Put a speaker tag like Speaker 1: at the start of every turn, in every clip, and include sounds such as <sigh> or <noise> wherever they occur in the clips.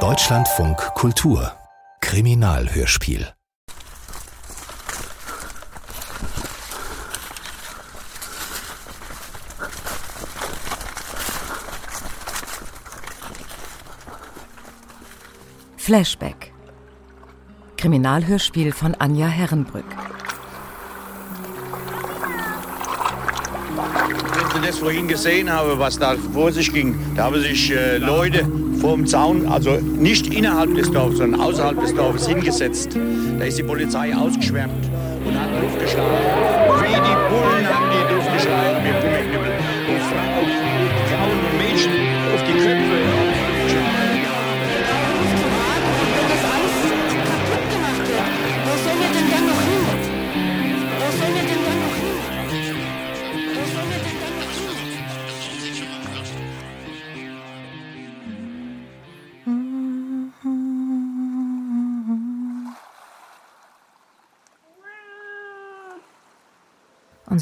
Speaker 1: Deutschlandfunk Kultur. Kriminalhörspiel.
Speaker 2: Flashback. Kriminalhörspiel von Anja Herrenbrück
Speaker 3: das vorhin gesehen haben, was da vor sich ging, da haben sich äh, Leute vor dem Zaun, also nicht innerhalb des Dorfes, sondern außerhalb des Dorfes hingesetzt. Da ist die Polizei ausgeschwärmt und hat Luft geschlagen.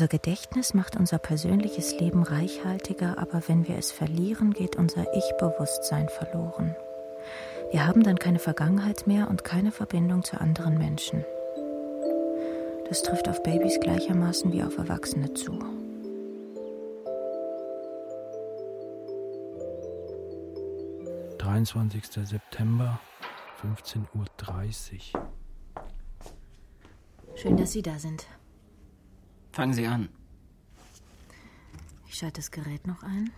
Speaker 4: Unser Gedächtnis macht unser persönliches Leben reichhaltiger, aber wenn wir es verlieren, geht unser Ich-Bewusstsein verloren. Wir haben dann keine Vergangenheit mehr und keine Verbindung zu anderen Menschen. Das trifft auf Babys gleichermaßen wie auf Erwachsene zu.
Speaker 5: 23. September, 15.30 Uhr.
Speaker 4: Schön, dass Sie da sind.
Speaker 6: Fangen Sie an.
Speaker 4: Ich schalte das Gerät noch ein.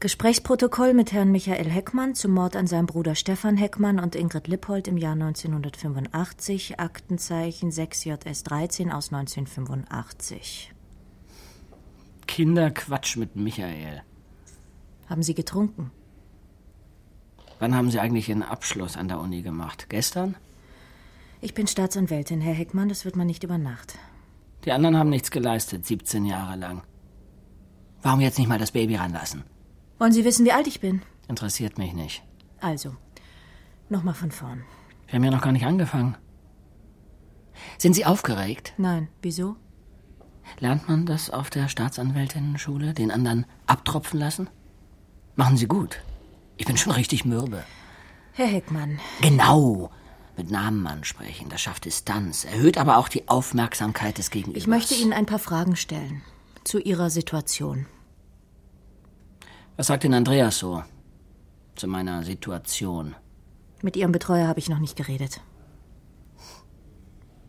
Speaker 4: Gesprächsprotokoll mit Herrn Michael Heckmann zum Mord an seinem Bruder Stefan Heckmann und Ingrid Lippold im Jahr 1985, Aktenzeichen 6JS 13 aus 1985.
Speaker 6: Kinderquatsch mit Michael.
Speaker 4: Haben Sie getrunken?
Speaker 6: Wann haben Sie eigentlich Ihren Abschluss an der Uni gemacht? Gestern?
Speaker 4: Ich bin Staatsanwältin, Herr Heckmann, das wird man nicht über Nacht.
Speaker 6: Die anderen haben nichts geleistet, 17 Jahre lang. Warum jetzt nicht mal das Baby ranlassen?
Speaker 4: Wollen Sie wissen, wie alt ich bin?
Speaker 6: Interessiert mich nicht.
Speaker 4: Also, nochmal von vorn.
Speaker 6: Wir haben ja noch gar nicht angefangen. Sind Sie aufgeregt?
Speaker 4: Nein, wieso?
Speaker 6: Lernt man das auf der Staatsanwältinnenschule? Den anderen abtropfen lassen? Machen Sie gut. Ich bin schon richtig mürbe.
Speaker 4: Herr Heckmann,
Speaker 6: Genau. Mit Namen ansprechen, das schafft Distanz, erhöht aber auch die Aufmerksamkeit des Gegenübers.
Speaker 4: ich möchte Ihnen ein paar Fragen stellen. Zu Ihrer Situation.
Speaker 6: Was sagt denn Andreas so? Zu meiner Situation.
Speaker 4: Mit Ihrem Betreuer habe ich noch nicht geredet.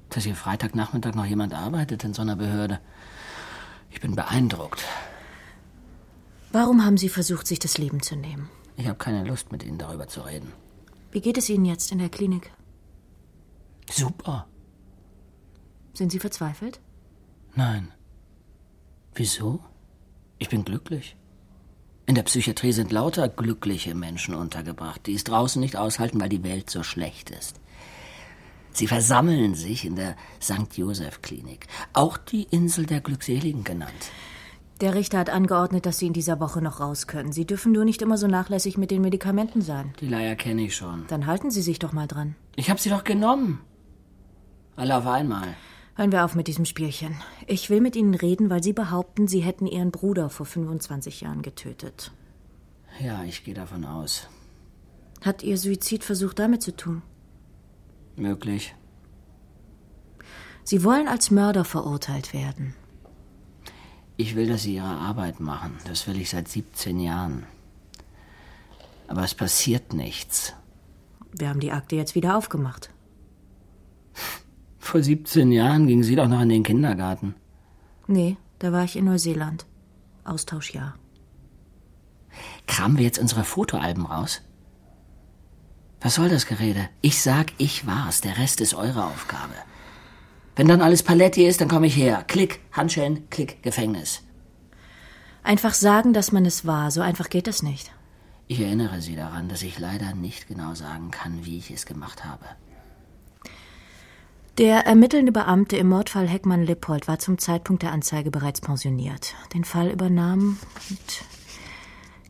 Speaker 6: Dass hier Freitagnachmittag noch jemand arbeitet in so einer Behörde. Ich bin beeindruckt.
Speaker 4: Warum haben Sie versucht, sich das Leben zu nehmen?
Speaker 6: Ich habe keine Lust, mit Ihnen darüber zu reden.
Speaker 4: Wie geht es Ihnen jetzt in der Klinik?
Speaker 6: Super.
Speaker 4: Sind Sie verzweifelt?
Speaker 6: Nein. Wieso? Ich bin glücklich. In der Psychiatrie sind lauter glückliche Menschen untergebracht, die es draußen nicht aushalten, weil die Welt so schlecht ist. Sie versammeln sich in der St. Joseph Klinik, auch die Insel der Glückseligen genannt.
Speaker 4: Der Richter hat angeordnet, dass Sie in dieser Woche noch raus können. Sie dürfen nur nicht immer so nachlässig mit den Medikamenten sein.
Speaker 6: Die Leier kenne ich schon.
Speaker 4: Dann halten Sie sich doch mal dran.
Speaker 6: Ich habe sie doch genommen. Alle auf einmal.
Speaker 4: Hören wir auf mit diesem Spielchen. Ich will mit Ihnen reden, weil Sie behaupten, Sie hätten Ihren Bruder vor 25 Jahren getötet.
Speaker 6: Ja, ich gehe davon aus.
Speaker 4: Hat Ihr Suizidversuch damit zu tun?
Speaker 6: Möglich.
Speaker 4: Sie wollen als Mörder verurteilt werden.
Speaker 6: Ich will, dass sie ihre Arbeit machen. Das will ich seit 17 Jahren. Aber es passiert nichts.
Speaker 4: Wir haben die Akte jetzt wieder aufgemacht. <laughs>
Speaker 6: Vor 17 Jahren ging sie doch noch in den Kindergarten.
Speaker 4: Nee, da war ich in Neuseeland. Austauschjahr.
Speaker 6: Kramen wir jetzt unsere Fotoalben raus? Was soll das Gerede? Ich sag, ich war's. Der Rest ist eure Aufgabe. Wenn dann alles Paletti ist, dann komme ich her. Klick, Handschellen, Klick, Gefängnis.
Speaker 4: Einfach sagen, dass man es war. So einfach geht es nicht.
Speaker 6: Ich erinnere Sie daran, dass ich leider nicht genau sagen kann, wie ich es gemacht habe.
Speaker 4: Der ermittelnde Beamte im Mordfall Heckmann-Lippold war zum Zeitpunkt der Anzeige bereits pensioniert. Den Fall übernahm mit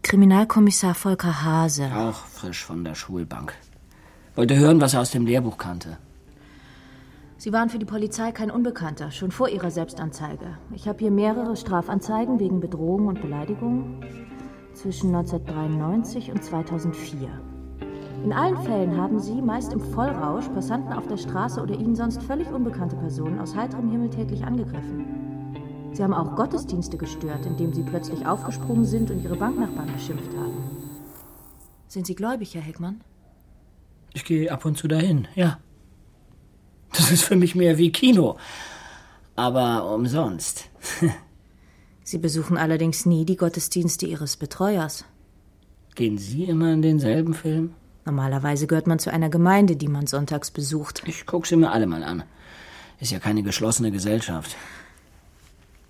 Speaker 4: Kriminalkommissar Volker Hase.
Speaker 6: Auch frisch von der Schulbank. Wollte hören, was er aus dem Lehrbuch kannte.
Speaker 4: Sie waren für die Polizei kein Unbekannter, schon vor Ihrer Selbstanzeige. Ich habe hier mehrere Strafanzeigen wegen Bedrohung und Beleidigung. zwischen 1993 und 2004. In allen Fällen haben sie, meist im Vollrausch, Passanten auf der Straße oder ihnen sonst völlig unbekannte Personen aus heiterem Himmel tätlich angegriffen. Sie haben auch Gottesdienste gestört, indem sie plötzlich aufgesprungen sind und ihre Banknachbarn beschimpft haben. Sind Sie gläubig, Herr Heckmann?
Speaker 6: Ich gehe ab und zu dahin, ja. Das ist für mich mehr wie Kino. Aber umsonst. <laughs>
Speaker 4: Sie besuchen allerdings nie die Gottesdienste Ihres Betreuers.
Speaker 6: Gehen Sie immer in denselben Film?
Speaker 4: Normalerweise gehört man zu einer Gemeinde, die man sonntags besucht.
Speaker 6: Ich gucke sie mir alle mal an. Ist ja keine geschlossene Gesellschaft.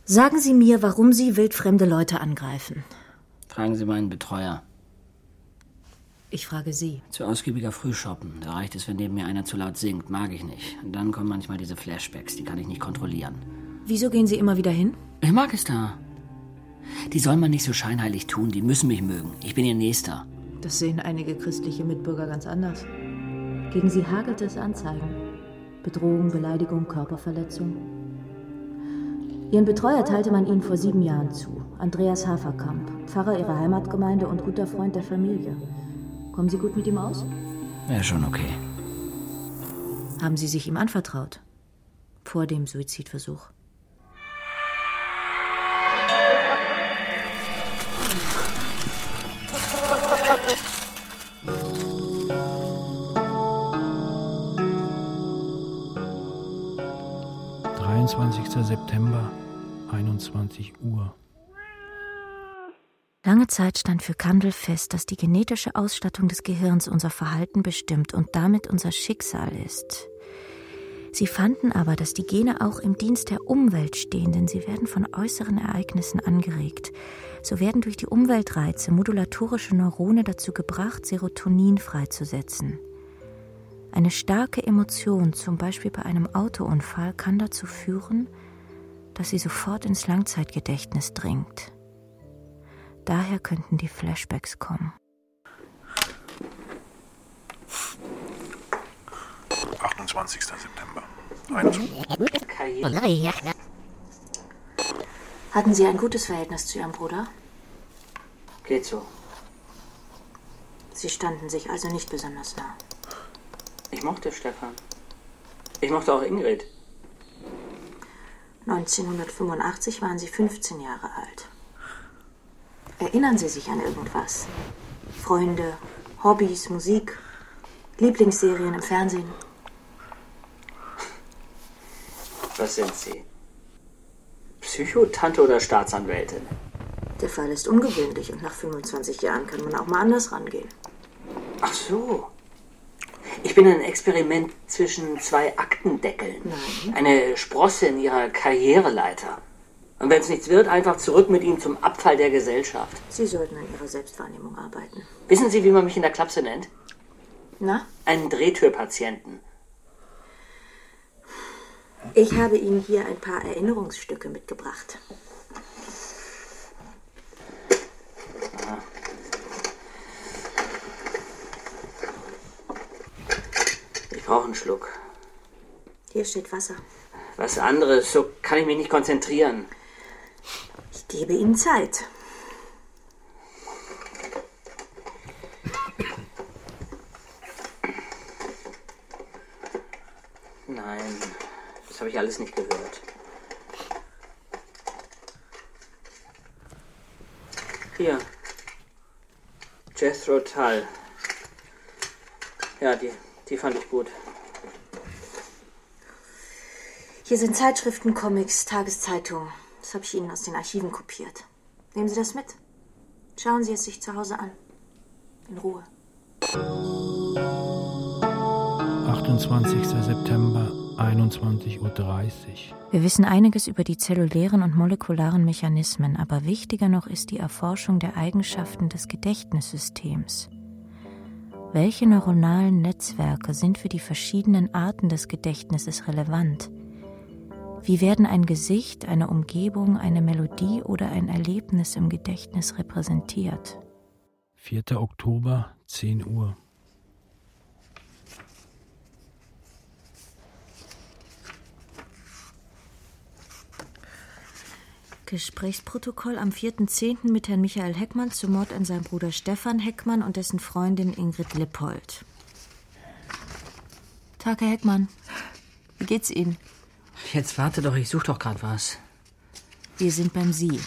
Speaker 4: Sagen Sie mir, warum Sie wildfremde Leute angreifen.
Speaker 6: Fragen Sie meinen Betreuer.
Speaker 4: Ich frage Sie.
Speaker 6: Zu ausgiebiger Frühshoppen. Da reicht es, wenn neben mir einer zu laut singt. Mag ich nicht. Und dann kommen manchmal diese Flashbacks, die kann ich nicht kontrollieren.
Speaker 4: Wieso gehen Sie immer wieder hin?
Speaker 6: Ich mag es da. Die soll man nicht so scheinheilig tun. Die müssen mich mögen. Ich bin ihr Nächster.
Speaker 4: Das sehen einige christliche Mitbürger ganz anders. Gegen sie hagelt es Anzeigen. Bedrohung, Beleidigung, Körperverletzung. Ihren Betreuer teilte man ihnen vor sieben Jahren zu. Andreas Haferkamp, Pfarrer ihrer Heimatgemeinde und guter Freund der Familie. Kommen Sie gut mit ihm aus?
Speaker 6: Wäre schon okay.
Speaker 4: Haben Sie sich ihm anvertraut? Vor dem Suizidversuch.
Speaker 5: September, 21 Uhr.
Speaker 4: Lange Zeit stand für Kandel fest, dass die genetische Ausstattung des Gehirns unser Verhalten bestimmt und damit unser Schicksal ist. Sie fanden aber, dass die Gene auch im Dienst der Umwelt stehen, denn sie werden von äußeren Ereignissen angeregt. So werden durch die Umweltreize modulatorische Neurone dazu gebracht, Serotonin freizusetzen. Eine starke Emotion, zum Beispiel bei einem Autounfall, kann dazu führen, dass sie sofort ins Langzeitgedächtnis dringt. Daher könnten die Flashbacks kommen.
Speaker 7: 28. September. 21.
Speaker 4: Hatten Sie ein gutes Verhältnis zu Ihrem Bruder?
Speaker 6: Geht so.
Speaker 4: Sie standen sich also nicht besonders nah.
Speaker 6: Ich mochte Stefan. Ich mochte auch Ingrid.
Speaker 4: 1985 waren Sie 15 Jahre alt. Erinnern Sie sich an irgendwas? Freunde, Hobbys, Musik, Lieblingsserien im Fernsehen?
Speaker 6: Was sind Sie? Psychotante oder Staatsanwältin?
Speaker 4: Der Fall ist ungewöhnlich und nach 25 Jahren kann man auch mal anders rangehen.
Speaker 6: Ach so. Ich bin ein Experiment zwischen zwei Aktendeckeln.
Speaker 4: Nein.
Speaker 6: Eine Sprosse in ihrer Karriereleiter. Und wenn es nichts wird, einfach zurück mit ihm zum Abfall der Gesellschaft.
Speaker 4: Sie sollten an Ihrer Selbstwahrnehmung arbeiten.
Speaker 6: Wissen Sie, wie man mich in der Klapse nennt?
Speaker 4: Na?
Speaker 6: Einen Drehtürpatienten.
Speaker 4: Ich habe Ihnen hier ein paar Erinnerungsstücke mitgebracht.
Speaker 6: Brauche einen Schluck.
Speaker 4: Hier steht Wasser.
Speaker 6: Was anderes, so kann ich mich nicht konzentrieren.
Speaker 4: Ich gebe Ihnen Zeit.
Speaker 6: Nein, das habe ich alles nicht gehört. Hier. Jethro Tull. Ja, die, die fand ich gut.
Speaker 4: Hier sind Zeitschriften, Comics, Tageszeitungen. Das habe ich Ihnen aus den Archiven kopiert. Nehmen Sie das mit. Schauen Sie es sich zu Hause an. In Ruhe.
Speaker 5: 28. September, 21.30 Uhr.
Speaker 4: Wir wissen einiges über die zellulären und molekularen Mechanismen, aber wichtiger noch ist die Erforschung der Eigenschaften des Gedächtnissystems. Welche neuronalen Netzwerke sind für die verschiedenen Arten des Gedächtnisses relevant? Wie werden ein Gesicht, eine Umgebung, eine Melodie oder ein Erlebnis im Gedächtnis repräsentiert?
Speaker 5: 4. Oktober, 10 Uhr.
Speaker 4: Gesprächsprotokoll am 4.10. mit Herrn Michael Heckmann zum Mord an seinem Bruder Stefan Heckmann und dessen Freundin Ingrid Lippold. Tag, Herr Heckmann. Wie geht's Ihnen?
Speaker 6: Jetzt warte doch, ich suche doch gerade was.
Speaker 4: Wir sind beim Sie.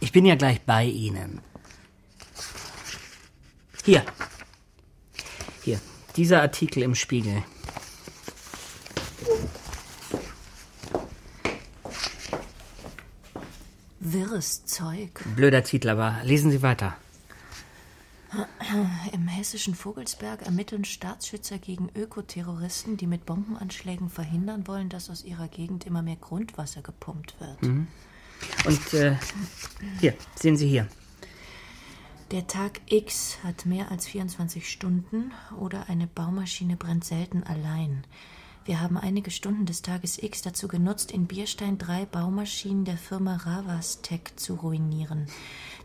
Speaker 6: Ich bin ja gleich bei Ihnen. Hier. Hier, dieser Artikel im Spiegel.
Speaker 4: Wirres Zeug.
Speaker 6: Blöder Titel, aber lesen Sie weiter. <clears throat>
Speaker 4: Im hessischen Vogelsberg ermitteln Staatsschützer gegen Ökoterroristen, die mit Bombenanschlägen verhindern wollen, dass aus ihrer Gegend immer mehr Grundwasser gepumpt wird.
Speaker 6: Und äh, hier, sehen Sie hier.
Speaker 4: Der Tag X hat mehr als 24 Stunden oder eine Baumaschine brennt selten allein. Wir haben einige Stunden des Tages X dazu genutzt, in Bierstein drei Baumaschinen der Firma Ravastec zu ruinieren.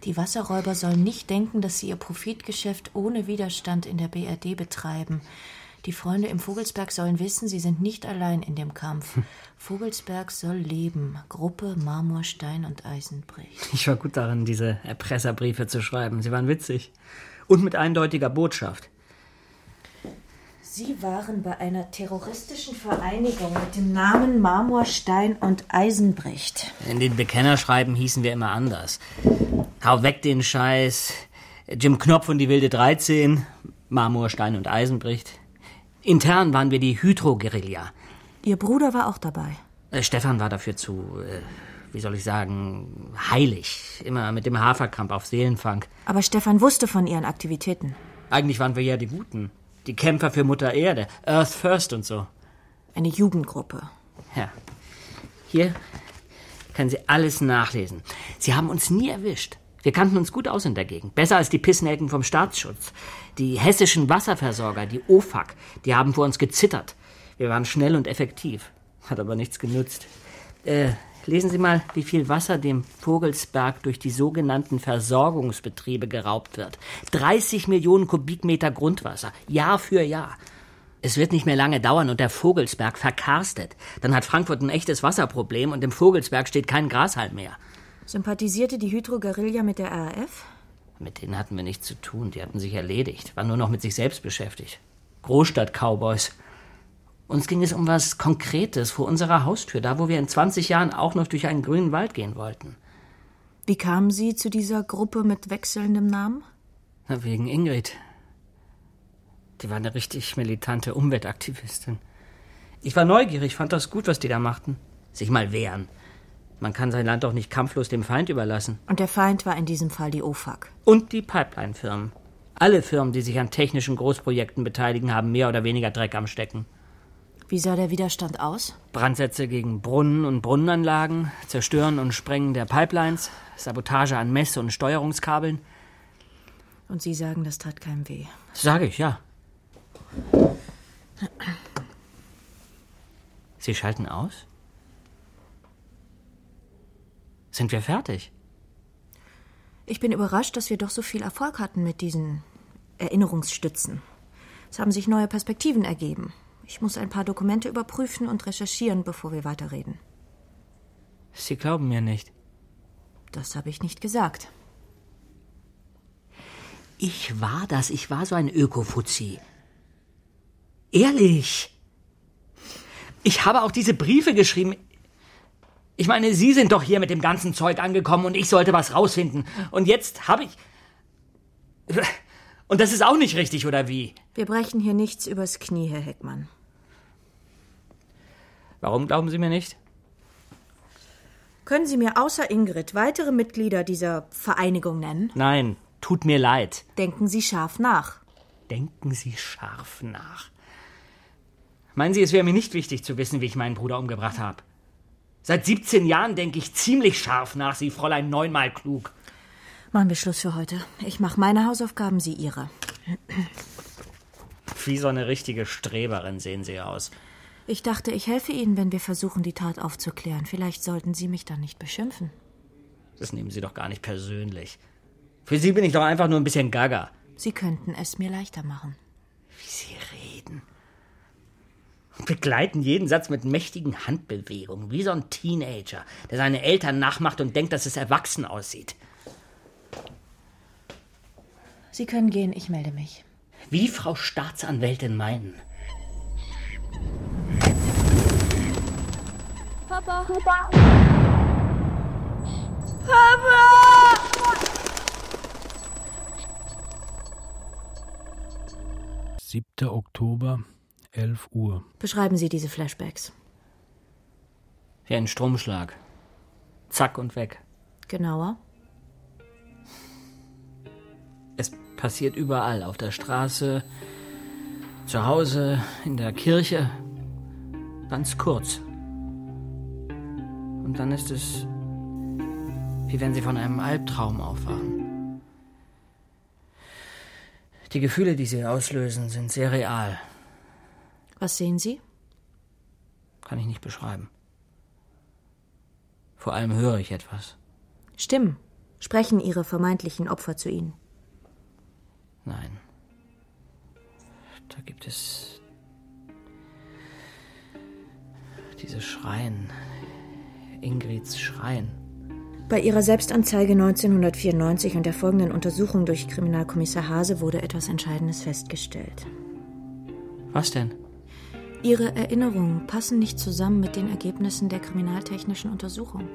Speaker 4: Die Wasserräuber sollen nicht denken, dass sie ihr Profitgeschäft ohne Widerstand in der BRD betreiben. Die Freunde im Vogelsberg sollen wissen, sie sind nicht allein in dem Kampf. Vogelsberg soll leben. Gruppe Marmor, Stein und Eisenbricht.
Speaker 6: Ich war gut darin, diese Erpresserbriefe zu schreiben. Sie waren witzig. Und mit eindeutiger Botschaft.
Speaker 4: Sie waren bei einer terroristischen Vereinigung mit dem Namen Marmor, Stein und Eisenbricht.
Speaker 6: In den Bekennerschreiben hießen wir immer anders. Hau weg den Scheiß. Jim Knopf und die wilde 13. Marmor, Stein und Eisenbricht. Intern waren wir die Hydro-Guerilla.
Speaker 4: Ihr Bruder war auch dabei.
Speaker 6: Äh, Stefan war dafür zu, äh, wie soll ich sagen, heilig. Immer mit dem Haferkamp auf Seelenfang.
Speaker 4: Aber Stefan wusste von ihren Aktivitäten.
Speaker 6: Eigentlich waren wir ja die Guten. Die Kämpfer für Mutter Erde. Earth First und so.
Speaker 4: Eine Jugendgruppe.
Speaker 6: Ja. Hier können Sie alles nachlesen. Sie haben uns nie erwischt. Wir kannten uns gut aus in der Gegend. Besser als die Pissnelken vom Staatsschutz. Die hessischen Wasserversorger, die OFAG, die haben vor uns gezittert. Wir waren schnell und effektiv. Hat aber nichts genützt. Äh, lesen Sie mal, wie viel Wasser dem Vogelsberg durch die sogenannten Versorgungsbetriebe geraubt wird. 30 Millionen Kubikmeter Grundwasser, Jahr für Jahr. Es wird nicht mehr lange dauern und der Vogelsberg verkarstet. Dann hat Frankfurt ein echtes Wasserproblem und im Vogelsberg steht kein Grashalm mehr.
Speaker 4: Sympathisierte die Hydro-Guerilla mit der RAF?
Speaker 6: Mit denen hatten wir nichts zu tun. Die hatten sich erledigt, waren nur noch mit sich selbst beschäftigt. Großstadt-Cowboys. Uns ging es um was Konkretes vor unserer Haustür, da wo wir in 20 Jahren auch noch durch einen grünen Wald gehen wollten.
Speaker 4: Wie kamen Sie zu dieser Gruppe mit wechselndem Namen?
Speaker 6: Na, wegen Ingrid. Die war eine richtig militante Umweltaktivistin. Ich war neugierig, fand das gut, was die da machten. Sich mal wehren. Man kann sein Land doch nicht kampflos dem Feind überlassen.
Speaker 4: Und der Feind war in diesem Fall die OFAG.
Speaker 6: Und die Pipeline-Firmen. Alle Firmen, die sich an technischen Großprojekten beteiligen, haben mehr oder weniger Dreck am Stecken.
Speaker 4: Wie sah der Widerstand aus?
Speaker 6: Brandsätze gegen Brunnen und Brunnenanlagen, Zerstören und Sprengen der Pipelines, Sabotage an Mess- und Steuerungskabeln.
Speaker 4: Und Sie sagen, das tat keinem weh.
Speaker 6: Sage ich, ja. Sie schalten aus? Sind wir fertig?
Speaker 4: Ich bin überrascht, dass wir doch so viel Erfolg hatten mit diesen Erinnerungsstützen. Es haben sich neue Perspektiven ergeben. Ich muss ein paar Dokumente überprüfen und recherchieren, bevor wir weiterreden.
Speaker 6: Sie glauben mir nicht.
Speaker 4: Das habe ich nicht gesagt.
Speaker 6: Ich war das. Ich war so ein Ökofuzzi. Ehrlich. Ich habe auch diese Briefe geschrieben. Ich meine, Sie sind doch hier mit dem ganzen Zeug angekommen und ich sollte was rausfinden. Und jetzt habe ich. Und das ist auch nicht richtig, oder wie?
Speaker 4: Wir brechen hier nichts übers Knie, Herr Heckmann.
Speaker 6: Warum glauben Sie mir nicht?
Speaker 4: Können Sie mir außer Ingrid weitere Mitglieder dieser Vereinigung nennen?
Speaker 6: Nein, tut mir leid.
Speaker 4: Denken Sie scharf nach.
Speaker 6: Denken Sie scharf nach. Meinen Sie, es wäre mir nicht wichtig zu wissen, wie ich meinen Bruder umgebracht habe? Seit 17 Jahren denke ich ziemlich scharf nach, Sie Fräulein neunmal klug.
Speaker 4: Machen wir Schluss für heute. Ich mache meine Hausaufgaben, Sie Ihre.
Speaker 6: Wie so eine richtige Streberin sehen Sie aus.
Speaker 4: Ich dachte, ich helfe Ihnen, wenn wir versuchen, die Tat aufzuklären. Vielleicht sollten Sie mich dann nicht beschimpfen.
Speaker 6: Das nehmen Sie doch gar nicht persönlich. Für Sie bin ich doch einfach nur ein bisschen gaga.
Speaker 4: Sie könnten es mir leichter machen.
Speaker 6: Wie Sie reden. Begleiten jeden Satz mit mächtigen Handbewegungen, wie so ein Teenager, der seine Eltern nachmacht und denkt, dass es erwachsen aussieht.
Speaker 4: Sie können gehen, ich melde mich.
Speaker 6: Wie Frau Staatsanwältin meinen.
Speaker 8: Papa. Papa. Papa.
Speaker 5: 7. Oktober, 11 Uhr.
Speaker 4: Beschreiben Sie diese Flashbacks.
Speaker 6: Wie ein Stromschlag. Zack und weg.
Speaker 4: Genauer.
Speaker 6: Es passiert überall. Auf der Straße, zu Hause, in der Kirche. Ganz kurz. Und dann ist es, wie wenn Sie von einem Albtraum aufwachen. Die Gefühle, die Sie auslösen, sind sehr real.
Speaker 4: Was sehen Sie?
Speaker 6: Kann ich nicht beschreiben. Vor allem höre ich etwas.
Speaker 4: Stimmen. Sprechen Ihre vermeintlichen Opfer zu Ihnen?
Speaker 6: Nein. Da gibt es diese Schreien. Ingrids Schreien.
Speaker 4: Bei ihrer Selbstanzeige 1994 und der folgenden Untersuchung durch Kriminalkommissar Hase wurde etwas Entscheidendes festgestellt.
Speaker 6: Was denn?
Speaker 4: Ihre Erinnerungen passen nicht zusammen mit den Ergebnissen der kriminaltechnischen Untersuchung.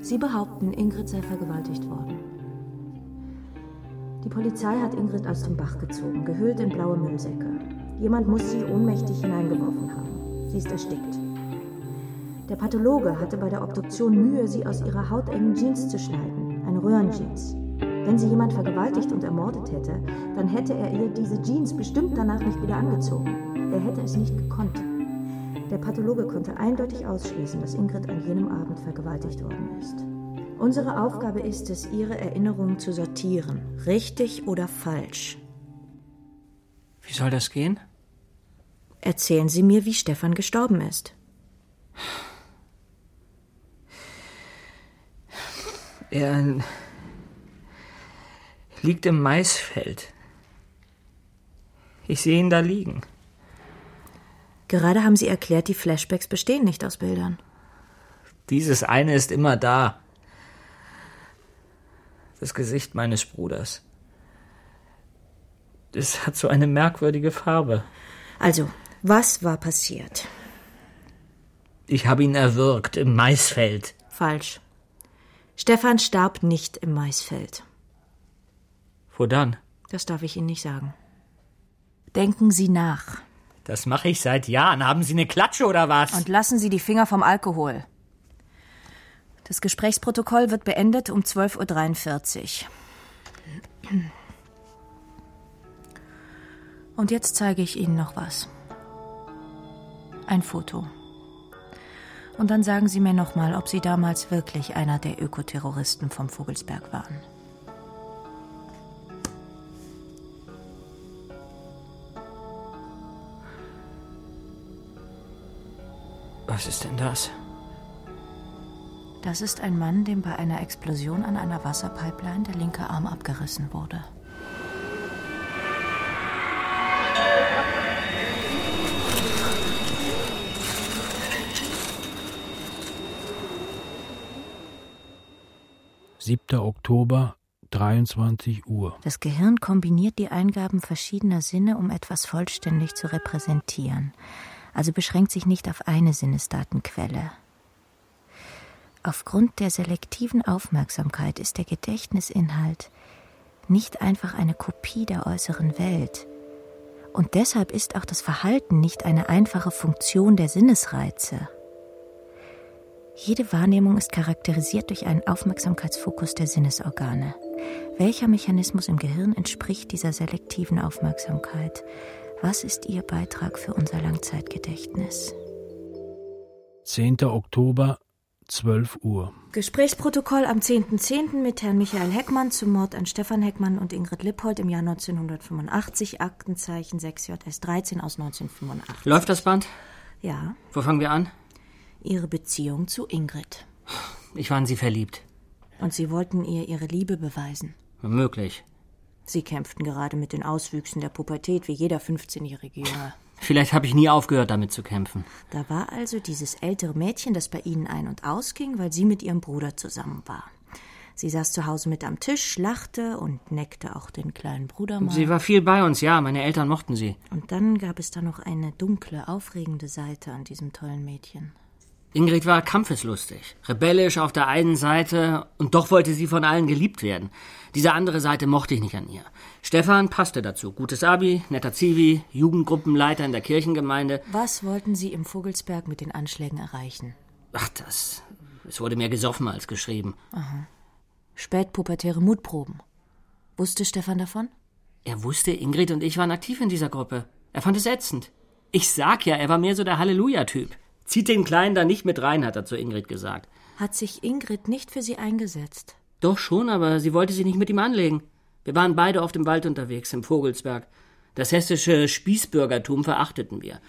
Speaker 4: Sie behaupten, Ingrid sei vergewaltigt worden. Die Polizei hat Ingrid aus dem Bach gezogen, gehüllt in blaue Müllsäcke. Jemand muss sie ohnmächtig hineingeworfen haben. Sie ist erstickt. Der Pathologe hatte bei der Obduktion Mühe, sie aus ihrer hautengen Jeans zu schneiden, eine Röhrenjeans. Wenn sie jemand vergewaltigt und ermordet hätte, dann hätte er ihr diese Jeans bestimmt danach nicht wieder angezogen. Er hätte es nicht gekonnt. Der Pathologe konnte eindeutig ausschließen, dass Ingrid an jenem Abend vergewaltigt worden ist. Unsere Aufgabe ist es, ihre Erinnerungen zu sortieren, richtig oder falsch.
Speaker 6: Wie soll das gehen?
Speaker 4: Erzählen Sie mir, wie Stefan gestorben ist.
Speaker 6: Er liegt im Maisfeld. Ich sehe ihn da liegen.
Speaker 4: Gerade haben Sie erklärt, die Flashbacks bestehen nicht aus Bildern.
Speaker 6: Dieses eine ist immer da. Das Gesicht meines Bruders. Es hat so eine merkwürdige Farbe.
Speaker 4: Also, was war passiert?
Speaker 6: Ich habe ihn erwürgt im Maisfeld.
Speaker 4: Falsch. Stefan starb nicht im Maisfeld.
Speaker 6: Wo dann?
Speaker 4: Das darf ich Ihnen nicht sagen. Denken Sie nach.
Speaker 6: Das mache ich seit Jahren. Haben Sie eine Klatsche oder was?
Speaker 4: Und lassen Sie die Finger vom Alkohol. Das Gesprächsprotokoll wird beendet um 12.43 Uhr. Und jetzt zeige ich Ihnen noch was. Ein Foto. Und dann sagen Sie mir nochmal, ob Sie damals wirklich einer der Ökoterroristen vom Vogelsberg waren.
Speaker 6: Was ist denn das?
Speaker 4: Das ist ein Mann, dem bei einer Explosion an einer Wasserpipeline der linke Arm abgerissen wurde.
Speaker 5: Siebter Oktober, 23 Uhr.
Speaker 4: Das Gehirn kombiniert die Eingaben verschiedener Sinne, um etwas vollständig zu repräsentieren. Also beschränkt sich nicht auf eine Sinnesdatenquelle. Aufgrund der selektiven Aufmerksamkeit ist der Gedächtnisinhalt nicht einfach eine Kopie der äußeren Welt. Und deshalb ist auch das Verhalten nicht eine einfache Funktion der Sinnesreize. Jede Wahrnehmung ist charakterisiert durch einen Aufmerksamkeitsfokus der Sinnesorgane. Welcher Mechanismus im Gehirn entspricht dieser selektiven Aufmerksamkeit? Was ist Ihr Beitrag für unser Langzeitgedächtnis?
Speaker 5: 10. Oktober, 12 Uhr.
Speaker 4: Gesprächsprotokoll am 10.10. mit Herrn Michael Heckmann zum Mord an Stefan Heckmann und Ingrid Lippold im Jahr 1985, Aktenzeichen 6JS 13 aus 1985.
Speaker 6: Läuft das Band?
Speaker 4: Ja,
Speaker 6: Wo fangen wir an?
Speaker 4: Ihre Beziehung zu Ingrid.
Speaker 6: Ich war in sie verliebt.
Speaker 4: Und Sie wollten ihr Ihre Liebe beweisen.
Speaker 6: Möglich.
Speaker 4: Sie kämpften gerade mit den Auswüchsen der Pubertät wie jeder 15-jährige Junge.
Speaker 6: Vielleicht habe ich nie aufgehört, damit zu kämpfen.
Speaker 4: Da war also dieses ältere Mädchen, das bei Ihnen ein- und ausging, weil sie mit ihrem Bruder zusammen war. Sie saß zu Hause mit am Tisch, lachte und neckte auch den kleinen Bruder mal.
Speaker 6: Sie war viel bei uns, ja. Meine Eltern mochten sie.
Speaker 4: Und dann gab es da noch eine dunkle, aufregende Seite an diesem tollen Mädchen.
Speaker 6: Ingrid war kampfeslustig, rebellisch auf der einen Seite und doch wollte sie von allen geliebt werden. Diese andere Seite mochte ich nicht an ihr. Stefan passte dazu. Gutes Abi, netter Zivi, Jugendgruppenleiter in der Kirchengemeinde.
Speaker 4: Was wollten Sie im Vogelsberg mit den Anschlägen erreichen?
Speaker 6: Ach, das. Es wurde mehr gesoffen als geschrieben.
Speaker 4: Spätpubertäre Mutproben. Wusste Stefan davon?
Speaker 6: Er wusste, Ingrid und ich waren aktiv in dieser Gruppe. Er fand es ätzend. Ich sag ja, er war mehr so der Halleluja-Typ. Zieht den Kleinen da nicht mit rein, hat er zu Ingrid gesagt.
Speaker 4: Hat sich Ingrid nicht für Sie eingesetzt?
Speaker 6: Doch schon, aber sie wollte sich nicht mit ihm anlegen. Wir waren beide oft im Wald unterwegs, im Vogelsberg. Das hessische Spießbürgertum verachteten wir.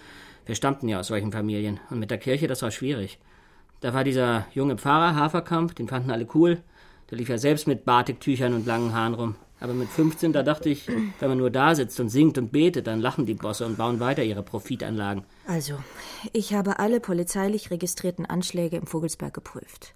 Speaker 6: Wir stammten ja aus solchen Familien. Und mit der Kirche, das war schwierig. Da war dieser junge Pfarrer, Haferkamp, den fanden alle cool. Der lief ja selbst mit Batiktüchern und langen Haaren rum. Aber mit 15, da dachte ich, wenn man nur da sitzt und singt und betet, dann lachen die Bosse und bauen weiter ihre Profitanlagen.
Speaker 4: Also, ich habe alle polizeilich registrierten Anschläge im Vogelsberg geprüft.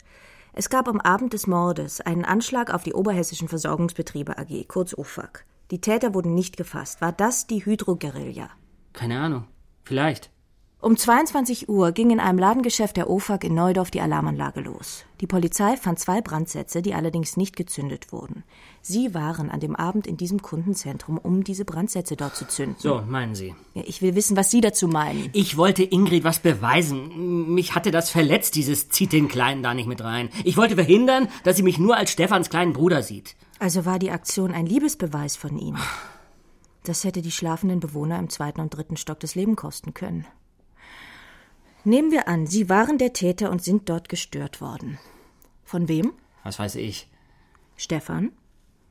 Speaker 4: Es gab am Abend des Mordes einen Anschlag auf die Oberhessischen Versorgungsbetriebe AG, kurz OFAG. Die Täter wurden nicht gefasst. War das die Hydro-Guerilla?
Speaker 6: Keine Ahnung. Vielleicht.
Speaker 4: Um 22 Uhr ging in einem Ladengeschäft der OFAG in Neudorf die Alarmanlage los. Die Polizei fand zwei Brandsätze, die allerdings nicht gezündet wurden. Sie waren an dem Abend in diesem Kundenzentrum, um diese Brandsätze dort zu zünden.
Speaker 6: So, meinen Sie.
Speaker 4: Ja, ich will wissen, was Sie dazu meinen.
Speaker 6: Ich wollte Ingrid was beweisen. Mich hatte das verletzt, dieses zieht den Kleinen da nicht mit rein. Ich wollte verhindern, dass sie mich nur als Stefans kleinen Bruder sieht.
Speaker 4: Also war die Aktion ein Liebesbeweis von Ihnen. Das hätte die schlafenden Bewohner im zweiten und dritten Stock das Leben kosten können. Nehmen wir an, Sie waren der Täter und sind dort gestört worden. Von wem?
Speaker 6: Was weiß ich.
Speaker 4: Stefan?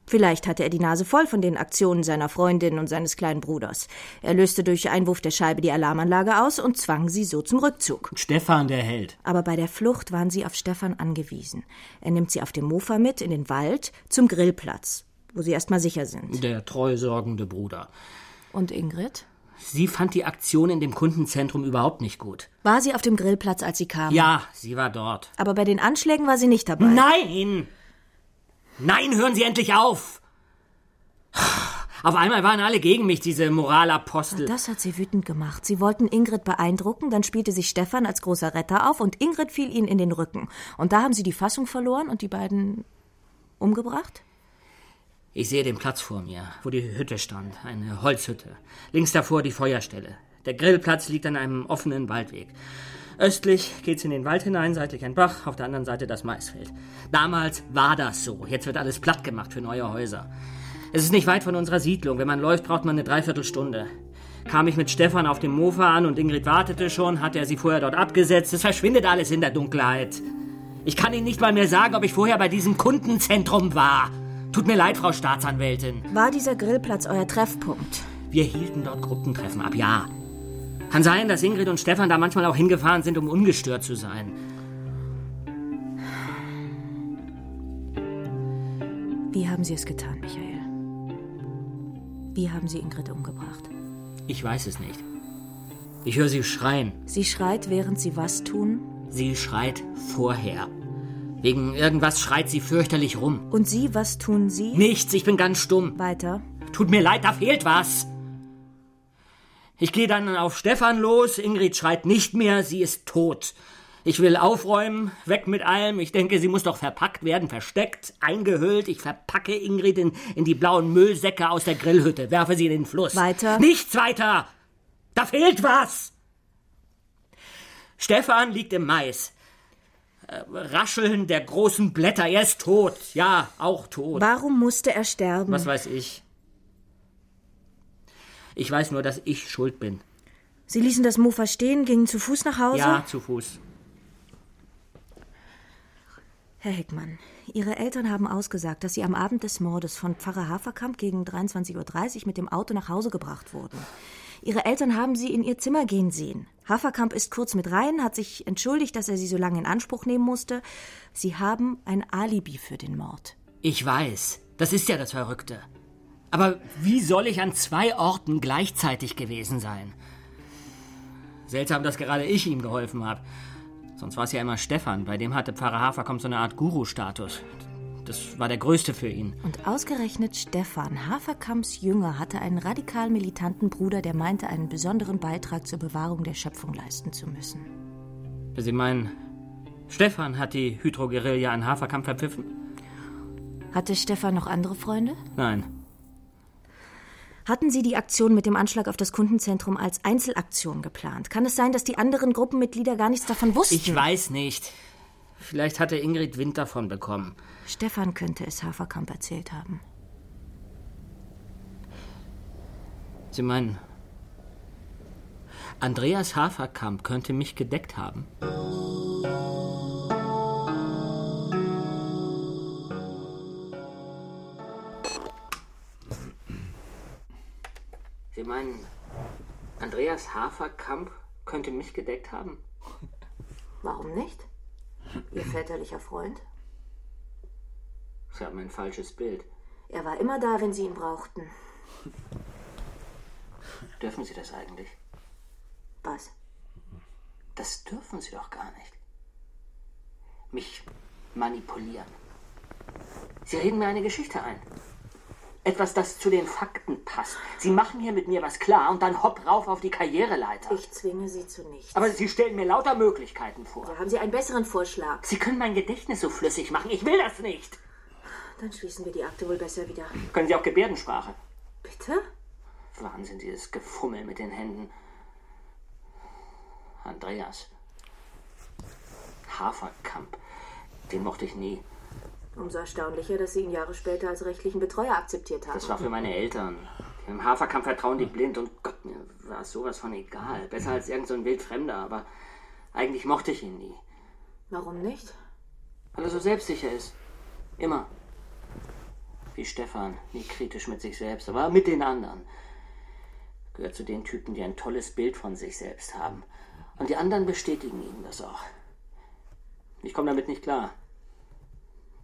Speaker 4: Vielleicht hatte er die Nase voll von den Aktionen seiner Freundin und seines kleinen Bruders. Er löste durch Einwurf der Scheibe die Alarmanlage aus und zwang sie so zum Rückzug.
Speaker 6: Stefan, der Held.
Speaker 4: Aber bei der Flucht waren sie auf Stefan angewiesen. Er nimmt sie auf dem Mofa mit in den Wald zum Grillplatz, wo sie erstmal sicher sind.
Speaker 6: Der treu sorgende Bruder.
Speaker 4: Und Ingrid?
Speaker 6: Sie fand die Aktion in dem Kundenzentrum überhaupt nicht gut.
Speaker 4: War sie auf dem Grillplatz, als sie kam?
Speaker 6: Ja, sie war dort.
Speaker 4: Aber bei den Anschlägen war sie nicht dabei.
Speaker 6: Nein! Nein, hören Sie endlich auf! Auf einmal waren alle gegen mich, diese Moralapostel.
Speaker 4: Das hat sie wütend gemacht. Sie wollten Ingrid beeindrucken, dann spielte sich Stefan als großer Retter auf und Ingrid fiel ihnen in den Rücken. Und da haben sie die Fassung verloren und die beiden umgebracht?
Speaker 6: Ich sehe den Platz vor mir, wo die Hütte stand, eine Holzhütte. Links davor die Feuerstelle. Der Grillplatz liegt an einem offenen Waldweg. Östlich geht's in den Wald hinein, seitlich ein Bach, auf der anderen Seite das Maisfeld. Damals war das so. Jetzt wird alles platt gemacht für neue Häuser. Es ist nicht weit von unserer Siedlung. Wenn man läuft, braucht man eine Dreiviertelstunde. Kam ich mit Stefan auf dem Mofa an und Ingrid wartete schon, hatte er sie vorher dort abgesetzt. Es verschwindet alles in der Dunkelheit. Ich kann Ihnen nicht mal mehr sagen, ob ich vorher bei diesem Kundenzentrum war. Tut mir leid, Frau Staatsanwältin.
Speaker 4: War dieser Grillplatz euer Treffpunkt?
Speaker 6: Wir hielten dort Gruppentreffen ab, ja. Kann sein, dass Ingrid und Stefan da manchmal auch hingefahren sind, um ungestört zu sein.
Speaker 4: Wie haben Sie es getan, Michael? Wie haben Sie Ingrid umgebracht?
Speaker 6: Ich weiß es nicht. Ich höre sie schreien.
Speaker 4: Sie schreit, während Sie was tun?
Speaker 6: Sie schreit vorher. Wegen irgendwas schreit sie fürchterlich rum.
Speaker 4: Und Sie, was tun Sie?
Speaker 6: Nichts, ich bin ganz stumm.
Speaker 4: Weiter.
Speaker 6: Tut mir leid, da fehlt was. Ich gehe dann auf Stefan los. Ingrid schreit nicht mehr, sie ist tot. Ich will aufräumen, weg mit allem. Ich denke, sie muss doch verpackt werden, versteckt, eingehüllt. Ich verpacke Ingrid in, in die blauen Müllsäcke aus der Grillhütte, werfe sie in den Fluss.
Speaker 4: Weiter.
Speaker 6: Nichts weiter. Da fehlt was. Stefan liegt im Mais. Äh, Rascheln der großen Blätter. Er ist tot. Ja, auch tot.
Speaker 4: Warum musste er sterben?
Speaker 6: Was weiß ich. Ich weiß nur, dass ich schuld bin.
Speaker 4: Sie ließen das Mofa stehen, gingen zu Fuß nach Hause?
Speaker 6: Ja, zu Fuß.
Speaker 4: Herr Heckmann, Ihre Eltern haben ausgesagt, dass Sie am Abend des Mordes von Pfarrer Haferkamp gegen 23.30 Uhr mit dem Auto nach Hause gebracht wurden. Ihre Eltern haben Sie in Ihr Zimmer gehen sehen. Haferkamp ist kurz mit rein, hat sich entschuldigt, dass er Sie so lange in Anspruch nehmen musste. Sie haben ein Alibi für den Mord.
Speaker 6: Ich weiß. Das ist ja das Verrückte. Aber wie soll ich an zwei Orten gleichzeitig gewesen sein? Seltsam, dass gerade ich ihm geholfen habe. Sonst war es ja immer Stefan. Bei dem hatte Pfarrer Haferkamp so eine Art Guru-Status. Das war der größte für ihn.
Speaker 4: Und ausgerechnet Stefan, Haferkamps Jünger, hatte einen radikal militanten Bruder, der meinte, einen besonderen Beitrag zur Bewahrung der Schöpfung leisten zu müssen.
Speaker 6: Sie meinen, Stefan hat die Hydroguerilla an Haferkamp verpfiffen?
Speaker 4: Hatte Stefan noch andere Freunde?
Speaker 6: Nein.
Speaker 4: Hatten Sie die Aktion mit dem Anschlag auf das Kundenzentrum als Einzelaktion geplant? Kann es sein, dass die anderen Gruppenmitglieder gar nichts davon wussten?
Speaker 6: Ich weiß nicht. Vielleicht hatte Ingrid Wind davon bekommen.
Speaker 4: Stefan könnte es Haferkamp erzählt haben.
Speaker 6: Sie meinen, Andreas Haferkamp könnte mich gedeckt haben? Sie meinen, Andreas Haferkamp könnte mich gedeckt haben?
Speaker 4: Warum nicht? Ihr väterlicher Freund?
Speaker 6: Sie haben ein falsches Bild.
Speaker 4: Er war immer da, wenn Sie ihn brauchten.
Speaker 6: Dürfen Sie das eigentlich?
Speaker 4: Was?
Speaker 6: Das dürfen Sie doch gar nicht. Mich manipulieren. Sie reden mir eine Geschichte ein. Etwas, das zu den Fakten passt. Sie machen hier mit mir was klar und dann hopp rauf auf die Karriereleiter.
Speaker 4: Ich zwinge Sie zu nichts.
Speaker 6: Aber Sie stellen mir lauter Möglichkeiten vor.
Speaker 4: Ja, haben Sie einen besseren Vorschlag?
Speaker 6: Sie können mein Gedächtnis so flüssig machen. Ich will das nicht.
Speaker 4: Dann schließen wir die Akte wohl besser wieder.
Speaker 6: Können Sie auch Gebärdensprache?
Speaker 4: Bitte?
Speaker 6: Wahnsinn, dieses Gefummel mit den Händen. Andreas. Haferkamp. Den mochte ich nie.
Speaker 4: Umso erstaunlicher, dass Sie ihn Jahre später als rechtlichen Betreuer akzeptiert haben.
Speaker 6: Das war für meine Eltern. Im Haferkamp vertrauen die blind und Gott, mir war es sowas von egal. Besser als irgend so ein Wildfremder, aber eigentlich mochte ich ihn nie.
Speaker 4: Warum nicht?
Speaker 6: Weil er so selbstsicher ist. Immer. Wie Stefan, nie kritisch mit sich selbst, aber mit den anderen. Gehört zu den Typen, die ein tolles Bild von sich selbst haben. Und die anderen bestätigen ihm das auch. Ich komme damit nicht klar.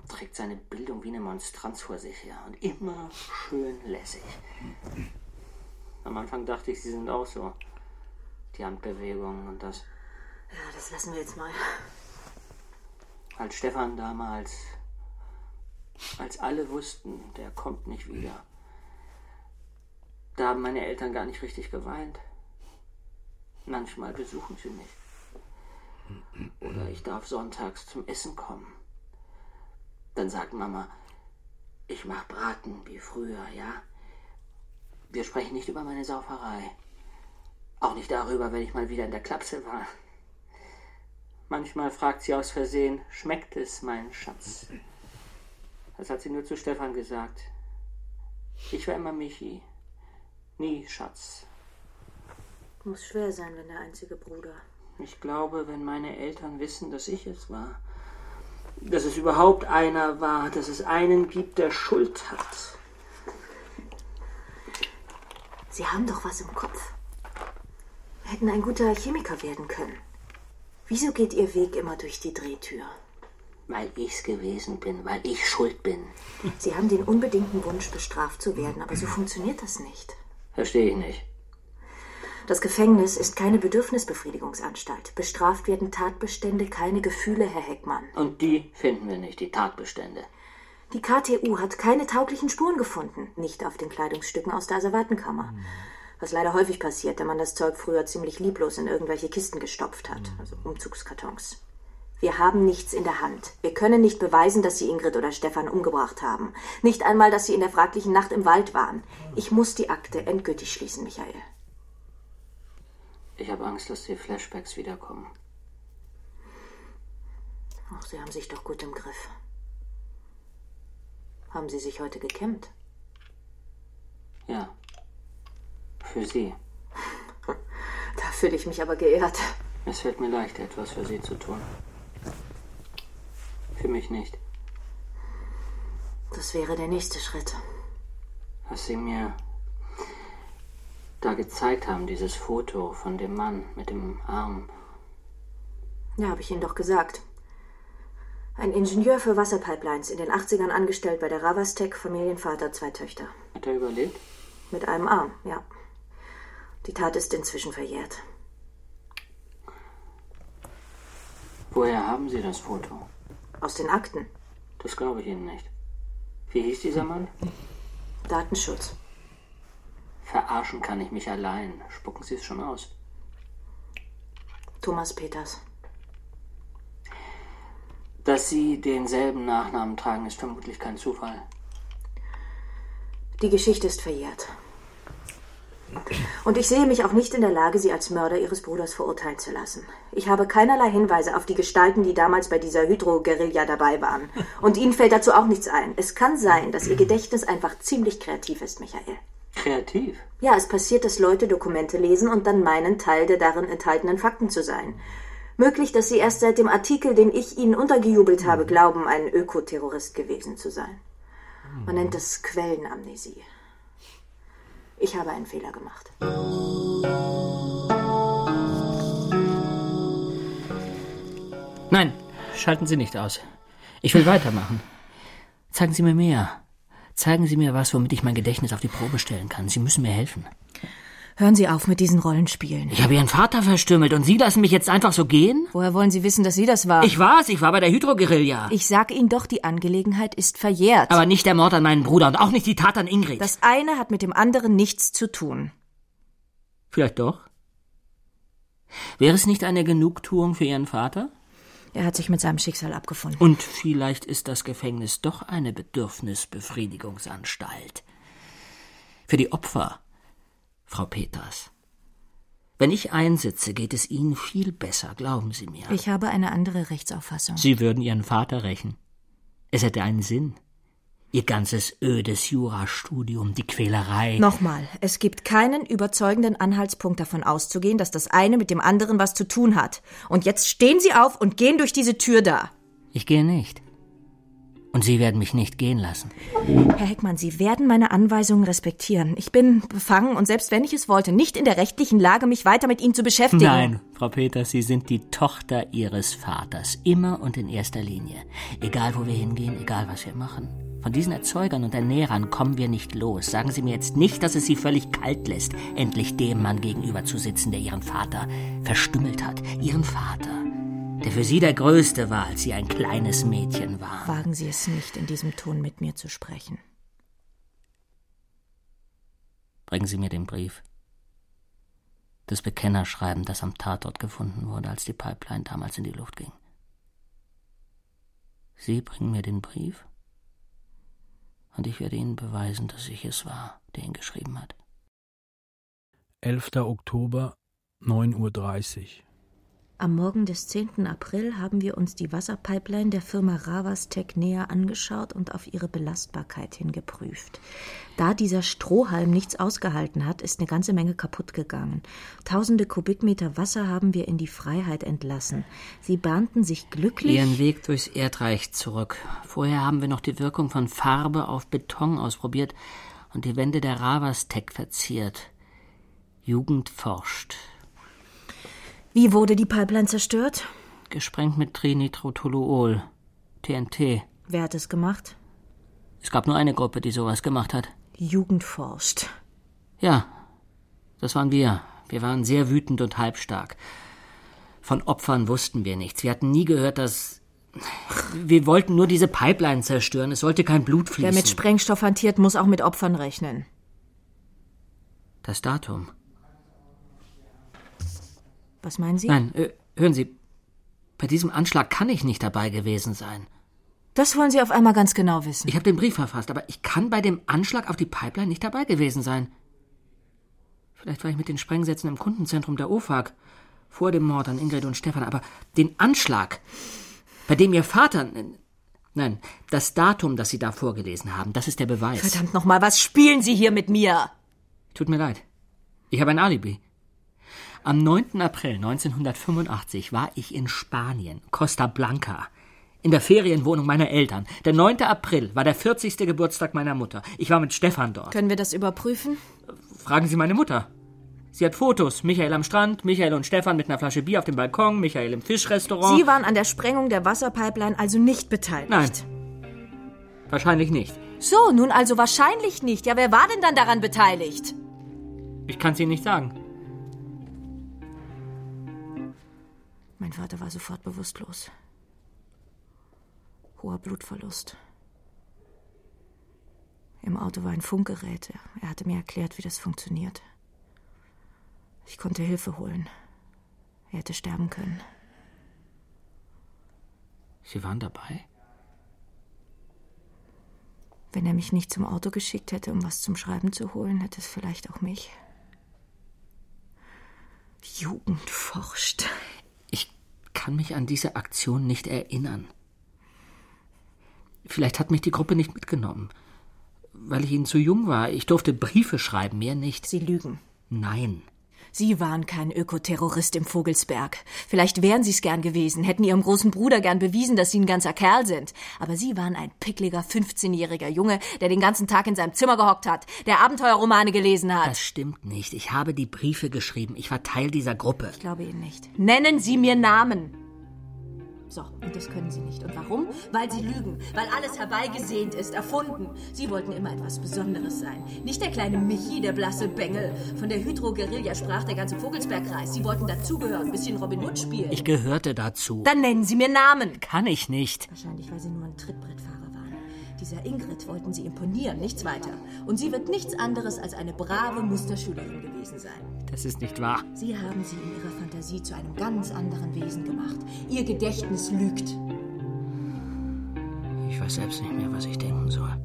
Speaker 6: Trägt seine Bildung wie eine Monstranz vor sich her und immer schön lässig. Am Anfang dachte ich, sie sind auch so. Die Handbewegungen und das.
Speaker 4: Ja, das lassen wir jetzt mal.
Speaker 6: Als Stefan damals, als alle wussten, der kommt nicht wieder, da haben meine Eltern gar nicht richtig geweint. Manchmal besuchen sie mich. Oder ich darf sonntags zum Essen kommen. Dann sagt Mama, ich mach Braten wie früher, ja? Wir sprechen nicht über meine Sauferei. Auch nicht darüber, wenn ich mal wieder in der Klapse war. Manchmal fragt sie aus Versehen, schmeckt es, mein Schatz? Das hat sie nur zu Stefan gesagt. Ich war immer Michi. Nie Schatz.
Speaker 4: Muss schwer sein, wenn der einzige Bruder.
Speaker 6: Ich glaube, wenn meine Eltern wissen, dass ich es war, dass es überhaupt einer war, dass es einen gibt, der Schuld hat.
Speaker 4: Sie haben doch was im Kopf. Hätten ein guter Chemiker werden können. Wieso geht Ihr Weg immer durch die Drehtür?
Speaker 6: Weil ich's gewesen bin, weil ich schuld bin.
Speaker 4: Sie haben den unbedingten Wunsch, bestraft zu werden, aber so funktioniert das nicht.
Speaker 6: Verstehe ich nicht.
Speaker 4: Das Gefängnis ist keine Bedürfnisbefriedigungsanstalt. Bestraft werden Tatbestände, keine Gefühle, Herr Heckmann.
Speaker 6: Und die finden wir nicht, die Tatbestände.
Speaker 4: Die KTU hat keine tauglichen Spuren gefunden, nicht auf den Kleidungsstücken aus der Asservatenkammer. Was leider häufig passiert, da man das Zeug früher ziemlich lieblos in irgendwelche Kisten gestopft hat, also Umzugskartons. Wir haben nichts in der Hand. Wir können nicht beweisen, dass Sie Ingrid oder Stefan umgebracht haben. Nicht einmal, dass Sie in der fraglichen Nacht im Wald waren. Ich muss die Akte endgültig schließen, Michael.
Speaker 6: Ich habe Angst, dass die Flashbacks wiederkommen.
Speaker 4: Ach, Sie haben sich doch gut im Griff. Haben Sie sich heute gekämmt?
Speaker 6: Ja. Für Sie. <laughs>
Speaker 4: Da fühle ich mich aber geehrt.
Speaker 6: Es fällt mir leicht, etwas für Sie zu tun. Für mich nicht.
Speaker 4: Das wäre der nächste Schritt.
Speaker 6: Was Sie mir da gezeigt haben, dieses Foto von dem Mann mit dem Arm.
Speaker 4: Ja, habe ich Ihnen doch gesagt. Ein Ingenieur für Wasserpipelines, in den 80ern angestellt bei der Ravastec, Familienvater, zwei Töchter.
Speaker 6: Hat er überlebt?
Speaker 4: Mit einem Arm, ja. Die Tat ist inzwischen verjährt.
Speaker 6: Woher haben Sie das Foto?
Speaker 4: Aus den Akten.
Speaker 6: Das glaube ich Ihnen nicht. Wie hieß dieser Mann?
Speaker 4: Datenschutz.
Speaker 6: Verarschen kann ich mich allein. Spucken Sie es schon aus.
Speaker 4: Thomas Peters.
Speaker 6: Dass Sie denselben Nachnamen tragen, ist vermutlich kein Zufall.
Speaker 4: Die Geschichte ist verjährt. Und ich sehe mich auch nicht in der Lage, Sie als Mörder Ihres Bruders verurteilen zu lassen. Ich habe keinerlei Hinweise auf die Gestalten, die damals bei dieser Hydro-Guerilla dabei waren. Und Ihnen fällt dazu auch nichts ein. Es kann sein, dass Ihr Gedächtnis einfach ziemlich kreativ ist, Michael.
Speaker 6: Kreativ?
Speaker 4: Ja, es passiert, dass Leute Dokumente lesen und dann meinen, Teil der darin enthaltenen Fakten zu sein. Möglich, dass Sie erst seit dem Artikel, den ich Ihnen untergejubelt habe, glauben, ein Ökoterrorist gewesen zu sein. Man nennt das Quellenamnesie. Ich habe einen Fehler gemacht.
Speaker 6: Nein, schalten Sie nicht aus. Ich will weitermachen. Zeigen Sie mir mehr. Zeigen Sie mir was, womit ich mein Gedächtnis auf die Probe stellen kann. Sie müssen mir helfen.
Speaker 4: Hören Sie auf mit diesen Rollenspielen.
Speaker 6: Ich habe Ihren Vater verstümmelt und Sie lassen mich jetzt einfach so gehen?
Speaker 4: Woher wollen Sie wissen, dass Sie das war?
Speaker 6: Ich war's, ich war bei der Hydro-Guerilla.
Speaker 4: Ich sag Ihnen doch, die Angelegenheit ist verjährt.
Speaker 6: Aber nicht der Mord an meinen Bruder und auch nicht die Tat an Ingrid.
Speaker 4: das eine hat mit dem anderen nichts zu tun.
Speaker 6: Vielleicht doch. Wäre es nicht eine Genugtuung für Ihren Vater?
Speaker 4: Er hat sich mit seinem Schicksal abgefunden.
Speaker 6: Und vielleicht ist das Gefängnis doch eine Bedürfnisbefriedigungsanstalt. Für die Opfer, Frau Peters. Wenn ich einsitze, geht es Ihnen viel besser, glauben Sie mir.
Speaker 4: Ich habe eine andere Rechtsauffassung.
Speaker 6: Sie würden Ihren Vater rächen. Es hätte einen Sinn. Ihr ganzes ödes Jurastudium, die Quälerei.
Speaker 4: Nochmal, es gibt keinen überzeugenden Anhaltspunkt davon auszugehen, dass das eine mit dem anderen was zu tun hat. Und jetzt stehen Sie auf und gehen durch diese Tür da.
Speaker 6: Ich gehe nicht. Und Sie werden mich nicht gehen lassen.
Speaker 4: Herr Heckmann, Sie werden meine Anweisungen respektieren. Ich bin befangen und selbst wenn ich es wollte, nicht in der rechtlichen Lage, mich weiter mit Ihnen zu beschäftigen.
Speaker 6: Nein, Frau Peters, Sie sind die Tochter Ihres Vaters. Immer und in erster Linie. Egal, wo wir hingehen, egal, was wir machen. Von diesen Erzeugern und Ernährern kommen wir nicht los. Sagen Sie mir jetzt nicht, dass es Sie völlig kalt lässt, endlich dem Mann gegenüber zu sitzen, der Ihren Vater verstümmelt hat. Ihren Vater, der für Sie der Größte war, als Sie ein kleines Mädchen war.
Speaker 4: Wagen Sie es nicht, in diesem Ton mit mir zu sprechen.
Speaker 6: Bringen Sie mir den Brief. Das Bekennerschreiben, das am Tatort gefunden wurde, als die Pipeline damals in die Luft ging. Sie bringen mir den Brief und ich werde Ihnen beweisen, dass ich es war, der ihn geschrieben hat.
Speaker 5: 11. Oktober, 9.30 Uhr.
Speaker 4: Am Morgen des 10. April haben wir uns die Wasserpipeline der Firma Ravastec näher angeschaut und auf ihre Belastbarkeit hin geprüft. Da dieser Strohhalm nichts ausgehalten hat, ist eine ganze Menge kaputt gegangen. Tausende Kubikmeter Wasser haben wir in die Freiheit entlassen. Sie bahnten sich glücklich.
Speaker 6: Ihren Weg durchs Erdreich zurück. Vorher haben wir noch die Wirkung von Farbe auf Beton ausprobiert und die Wände der Ravastec verziert. Jugend forscht.
Speaker 4: Wie wurde die Pipeline zerstört?
Speaker 6: Gesprengt mit Trinitrotoluol. TNT.
Speaker 4: Wer hat es gemacht?
Speaker 6: Es gab nur eine Gruppe, die sowas gemacht hat.
Speaker 4: Jugend forscht.
Speaker 6: Ja, das waren wir. Wir waren sehr wütend und halbstark. Von Opfern wussten wir nichts. Wir hatten nie gehört, dass. Wir wollten nur diese Pipeline zerstören. Es sollte kein Blut fließen.
Speaker 4: Wer mit Sprengstoff hantiert, muss auch mit Opfern rechnen.
Speaker 6: das Datum.
Speaker 4: Was meinen Sie?
Speaker 6: Nein, äh, hören Sie. Bei diesem Anschlag kann ich nicht dabei gewesen sein.
Speaker 4: Das wollen Sie auf einmal ganz genau wissen.
Speaker 6: Ich habe den Brief verfasst, aber ich kann bei dem Anschlag auf die Pipeline nicht dabei gewesen sein. Vielleicht war ich mit den Sprengsätzen im Kundenzentrum der OFAG vor dem Mord an Ingrid und Stefan, aber den Anschlag, bei dem Ihr Vater. Nein, das Datum, das Sie da vorgelesen haben, das ist der Beweis.
Speaker 4: Verdammt nochmal, was spielen Sie hier mit mir?
Speaker 6: Tut mir leid. Ich habe ein Alibi. Am 9. April 1985 war ich in Spanien, Costa Blanca, in der Ferienwohnung meiner Eltern. Der 9. April war der 40. Geburtstag meiner Mutter. Ich war mit Stefan dort.
Speaker 4: Können wir das überprüfen?
Speaker 6: Fragen Sie meine Mutter. Sie hat Fotos. Michael am Strand, Michael und Stefan mit einer Flasche Bier auf dem Balkon, Michael im Fischrestaurant.
Speaker 4: Sie waren an der Sprengung der Wasserpipeline also nicht beteiligt.
Speaker 6: Nein. Wahrscheinlich nicht.
Speaker 4: So, nun also wahrscheinlich nicht. Ja, wer war denn dann daran beteiligt?
Speaker 6: Ich kann es Ihnen nicht sagen.
Speaker 4: Mein Vater war sofort bewusstlos. Hoher Blutverlust. Im Auto war ein Funkgerät. Er hatte mir erklärt, wie das funktioniert. Ich konnte Hilfe holen. Er hätte sterben können.
Speaker 6: Sie waren dabei?
Speaker 4: Wenn er mich nicht zum Auto geschickt hätte, um was zum Schreiben zu holen, hätte es vielleicht auch mich. Jugend forscht.
Speaker 6: Ich kann mich an diese Aktion nicht erinnern. Vielleicht hat mich die Gruppe nicht mitgenommen, weil ich ihnen zu jung war. Ich durfte Briefe schreiben, mehr nicht.
Speaker 4: Sie lügen.
Speaker 6: Nein.
Speaker 4: Sie waren kein Ökoterrorist im Vogelsberg. Vielleicht wären Sie es gern gewesen, hätten Ihrem großen Bruder gern bewiesen, dass Sie ein ganzer Kerl sind. Aber Sie waren ein pickliger 15-jähriger Junge, der den ganzen Tag in seinem Zimmer gehockt hat, der Abenteuerromane gelesen hat.
Speaker 6: Das stimmt nicht. Ich habe die Briefe geschrieben. Ich war Teil dieser Gruppe.
Speaker 4: Ich glaube Ihnen nicht. Nennen Sie mir Namen. So, und das können Sie nicht. Und warum? Weil Sie lügen. Weil alles herbeigesehnt ist, erfunden. Sie wollten immer etwas Besonderes sein. Nicht der kleine Michi, der blasse Bengel. Von der Hydro-Guerilla sprach der ganze Vogelsbergkreis. Sie wollten dazugehören, ein bisschen Robin Hood spielen.
Speaker 6: Ich gehörte dazu.
Speaker 4: Dann nennen Sie mir Namen.
Speaker 6: Kann ich nicht.
Speaker 4: Wahrscheinlich, weil Sie nur ein Trittbrettfahrer. Dieser Ingrid wollten Sie imponieren, nichts weiter. Und sie wird nichts anderes als eine brave Musterschülerin gewesen sein.
Speaker 6: Das ist nicht wahr.
Speaker 4: Sie haben sie in ihrer Fantasie zu einem ganz anderen Wesen gemacht. Ihr Gedächtnis lügt.
Speaker 6: Ich weiß selbst nicht mehr, was ich denken soll.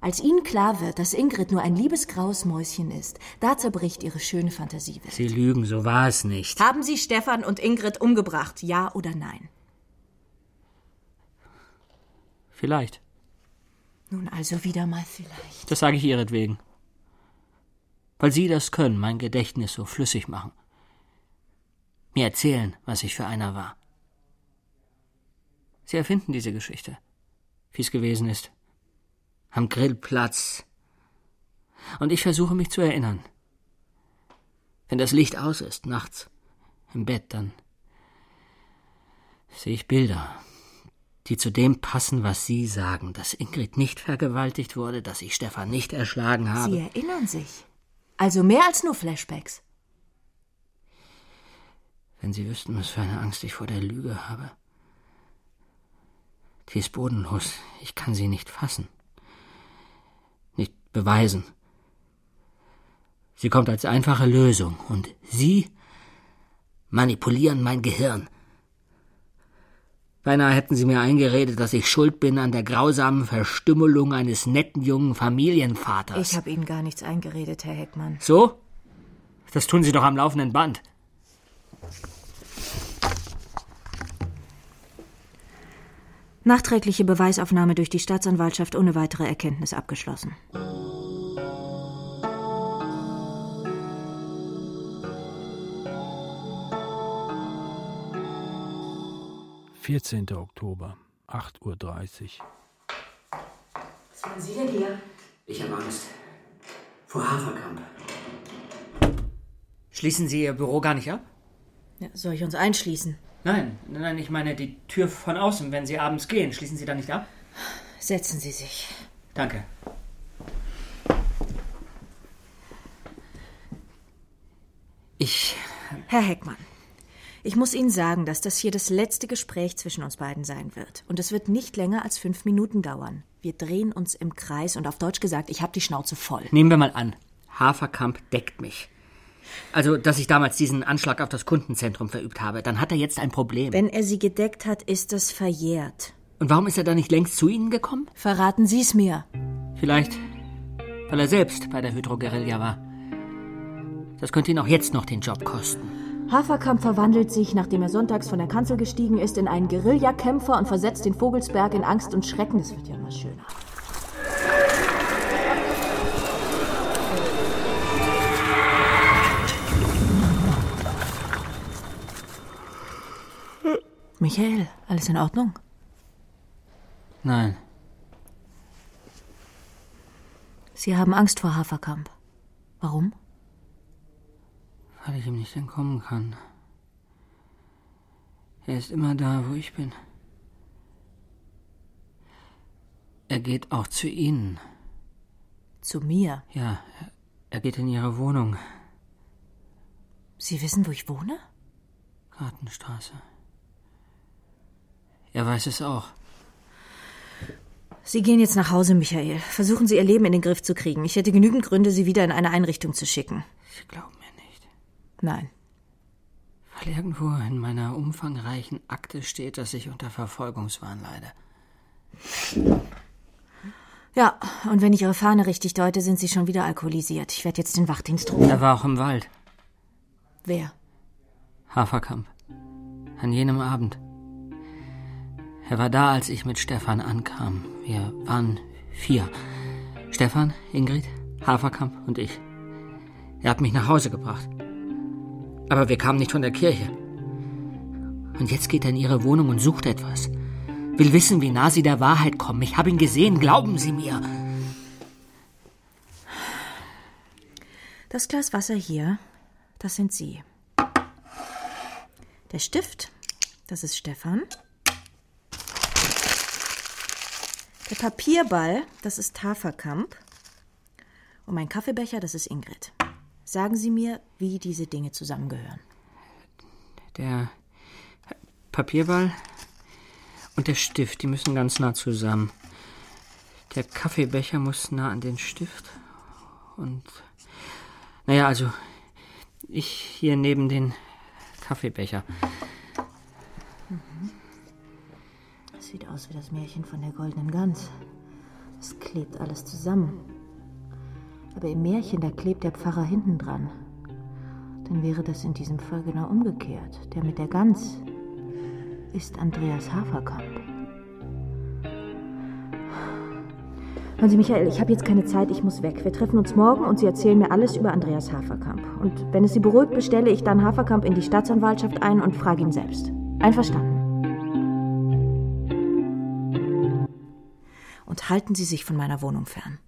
Speaker 4: Als Ihnen klar wird, dass Ingrid nur ein liebes graues Mäuschen ist, da zerbricht Ihre schöne Fantasiewelt.
Speaker 6: Sie lügen, so war es nicht.
Speaker 4: Haben Sie Stefan und Ingrid umgebracht, ja oder nein?
Speaker 6: Vielleicht.
Speaker 4: Nun also wieder mal vielleicht.
Speaker 6: Das sage ich ihretwegen. Weil Sie das können, mein Gedächtnis so flüssig machen. Mir erzählen, was ich für einer war. Sie erfinden diese Geschichte, wie es gewesen ist. Am Grillplatz. Und ich versuche mich zu erinnern. Wenn das Licht aus ist, nachts, im Bett, dann sehe ich Bilder, die zu dem passen, was Sie sagen, dass Ingrid nicht vergewaltigt wurde, dass ich Stefan nicht erschlagen habe.
Speaker 4: Sie erinnern sich. Also mehr als nur Flashbacks.
Speaker 6: Wenn Sie wüssten, was für eine Angst ich vor der Lüge habe. Die ist bodenlos. Ich kann sie nicht fassen. Nicht beweisen. Sie kommt als einfache Lösung. Und Sie manipulieren mein Gehirn. Beinahe hätten Sie mir eingeredet, dass ich schuld bin an der grausamen Verstümmelung eines netten jungen Familienvaters.
Speaker 4: Ich habe Ihnen gar nichts eingeredet, Herr Heckmann.
Speaker 6: So? Das tun Sie doch am laufenden Band.
Speaker 4: Nachträgliche Beweisaufnahme durch die Staatsanwaltschaft ohne weitere Erkenntnis abgeschlossen.
Speaker 5: Vierzehnter Oktober, 8.30 Uhr.
Speaker 4: Was wollen Sie denn hier?
Speaker 6: Ich habe Angst. Vor Haferkamp. Schließen Sie Ihr Büro gar nicht ab?
Speaker 4: Ja, soll ich uns einschließen?
Speaker 6: Nein, nein, ich meine die Tür von außen, wenn Sie abends gehen. Schließen Sie da nicht ab?
Speaker 4: Setzen Sie sich.
Speaker 6: Danke. Ich.
Speaker 4: Herr Heckmann, ich muss Ihnen sagen, dass das hier das letzte Gespräch zwischen uns beiden sein wird. Und es wird nicht länger als fünf Minuten dauern. Wir drehen uns im Kreis und auf Deutsch gesagt, ich habe die Schnauze voll.
Speaker 6: Nehmen wir mal an, Haferkamp deckt mich. Also, dass ich damals diesen Anschlag auf das Kundenzentrum verübt habe, dann hat er jetzt ein Problem.
Speaker 4: Wenn er Sie gedeckt hat, ist das verjährt.
Speaker 6: Und warum ist er da nicht längst zu Ihnen gekommen?
Speaker 4: Verraten Sie es mir.
Speaker 6: Vielleicht, weil er selbst bei der Hydro-Guerilla war. Das könnte ihn auch jetzt noch den Job kosten.
Speaker 4: Haferkamp verwandelt sich, nachdem er sonntags von der Kanzel gestiegen ist, in einen Guerillakämpfer und versetzt den Vogelsberg in Angst und Schrecken. Es wird ja immer schöner. Michael, alles in Ordnung?
Speaker 6: Nein,
Speaker 4: Sie haben Angst vor Haferkamp. Warum?
Speaker 6: Weil ich ihm nicht entkommen kann. Er ist immer da, wo ich bin. Er geht auch zu Ihnen.
Speaker 4: Zu mir.
Speaker 6: Ja, er- geht in Ihre Wohnung.
Speaker 4: Sie wissen, wo ich wohne?
Speaker 6: Gartenstraße. Er weiß es auch.
Speaker 4: Sie gehen jetzt nach Hause, Michael. Versuchen Sie Ihr Leben in den Griff zu kriegen. Ich hätte genügend Gründe, Sie wieder in eine Einrichtung zu schicken.
Speaker 6: Sie glauben.
Speaker 4: Nein.
Speaker 6: Weil irgendwo in meiner umfangreichen Akte steht, dass ich unter Verfolgungswahn leide.
Speaker 4: Ja, und wenn ich Ihre Fahne richtig deute, sind Sie schon wieder alkoholisiert. Ich werde jetzt den Wachdienst rufen.
Speaker 6: Er war auch im Wald.
Speaker 4: Wer?
Speaker 6: Haferkamp. An jenem Abend. Er war da, als ich mit Stefan ankam. Wir waren vier. Stefan, Ingrid, Haferkamp und ich. Er hat mich nach Hause gebracht. Aber wir kamen nicht von der Kirche. Und jetzt geht er in ihre Wohnung und sucht etwas. Will wissen, wie nah sie der Wahrheit kommen. Ich habe ihn gesehen, glauben Sie mir.
Speaker 4: Das Glas Wasser hier, das sind Sie. Der Stift, das ist Stefan. Der Papierball, das ist Haferkamp. Und mein Kaffeebecher, das ist Ingrid. Sagen Sie mir, wie diese Dinge zusammengehören.
Speaker 6: Der Papierball und der Stift, die müssen ganz nah zusammen. Der Kaffeebecher muss nah an den Stift. Und. Naja, also. Ich hier neben den Kaffeebecher.
Speaker 4: Das sieht aus wie das Märchen von der goldenen Gans. Es klebt alles zusammen. Aber im Märchen, da klebt der Pfarrer hinten dran. Dann wäre das in diesem Fall genau umgekehrt. Der mit der Gans ist Andreas Haferkamp. Hören Sie, Michael, ich habe jetzt keine Zeit, ich muss weg. Wir treffen uns morgen und Sie erzählen mir alles über Andreas Haferkamp. Und wenn es Sie beruhigt, bestelle ich dann Haferkamp in die Staatsanwaltschaft ein und frage ihn selbst. Einverstanden? Und halten Sie sich von meiner Wohnung fern.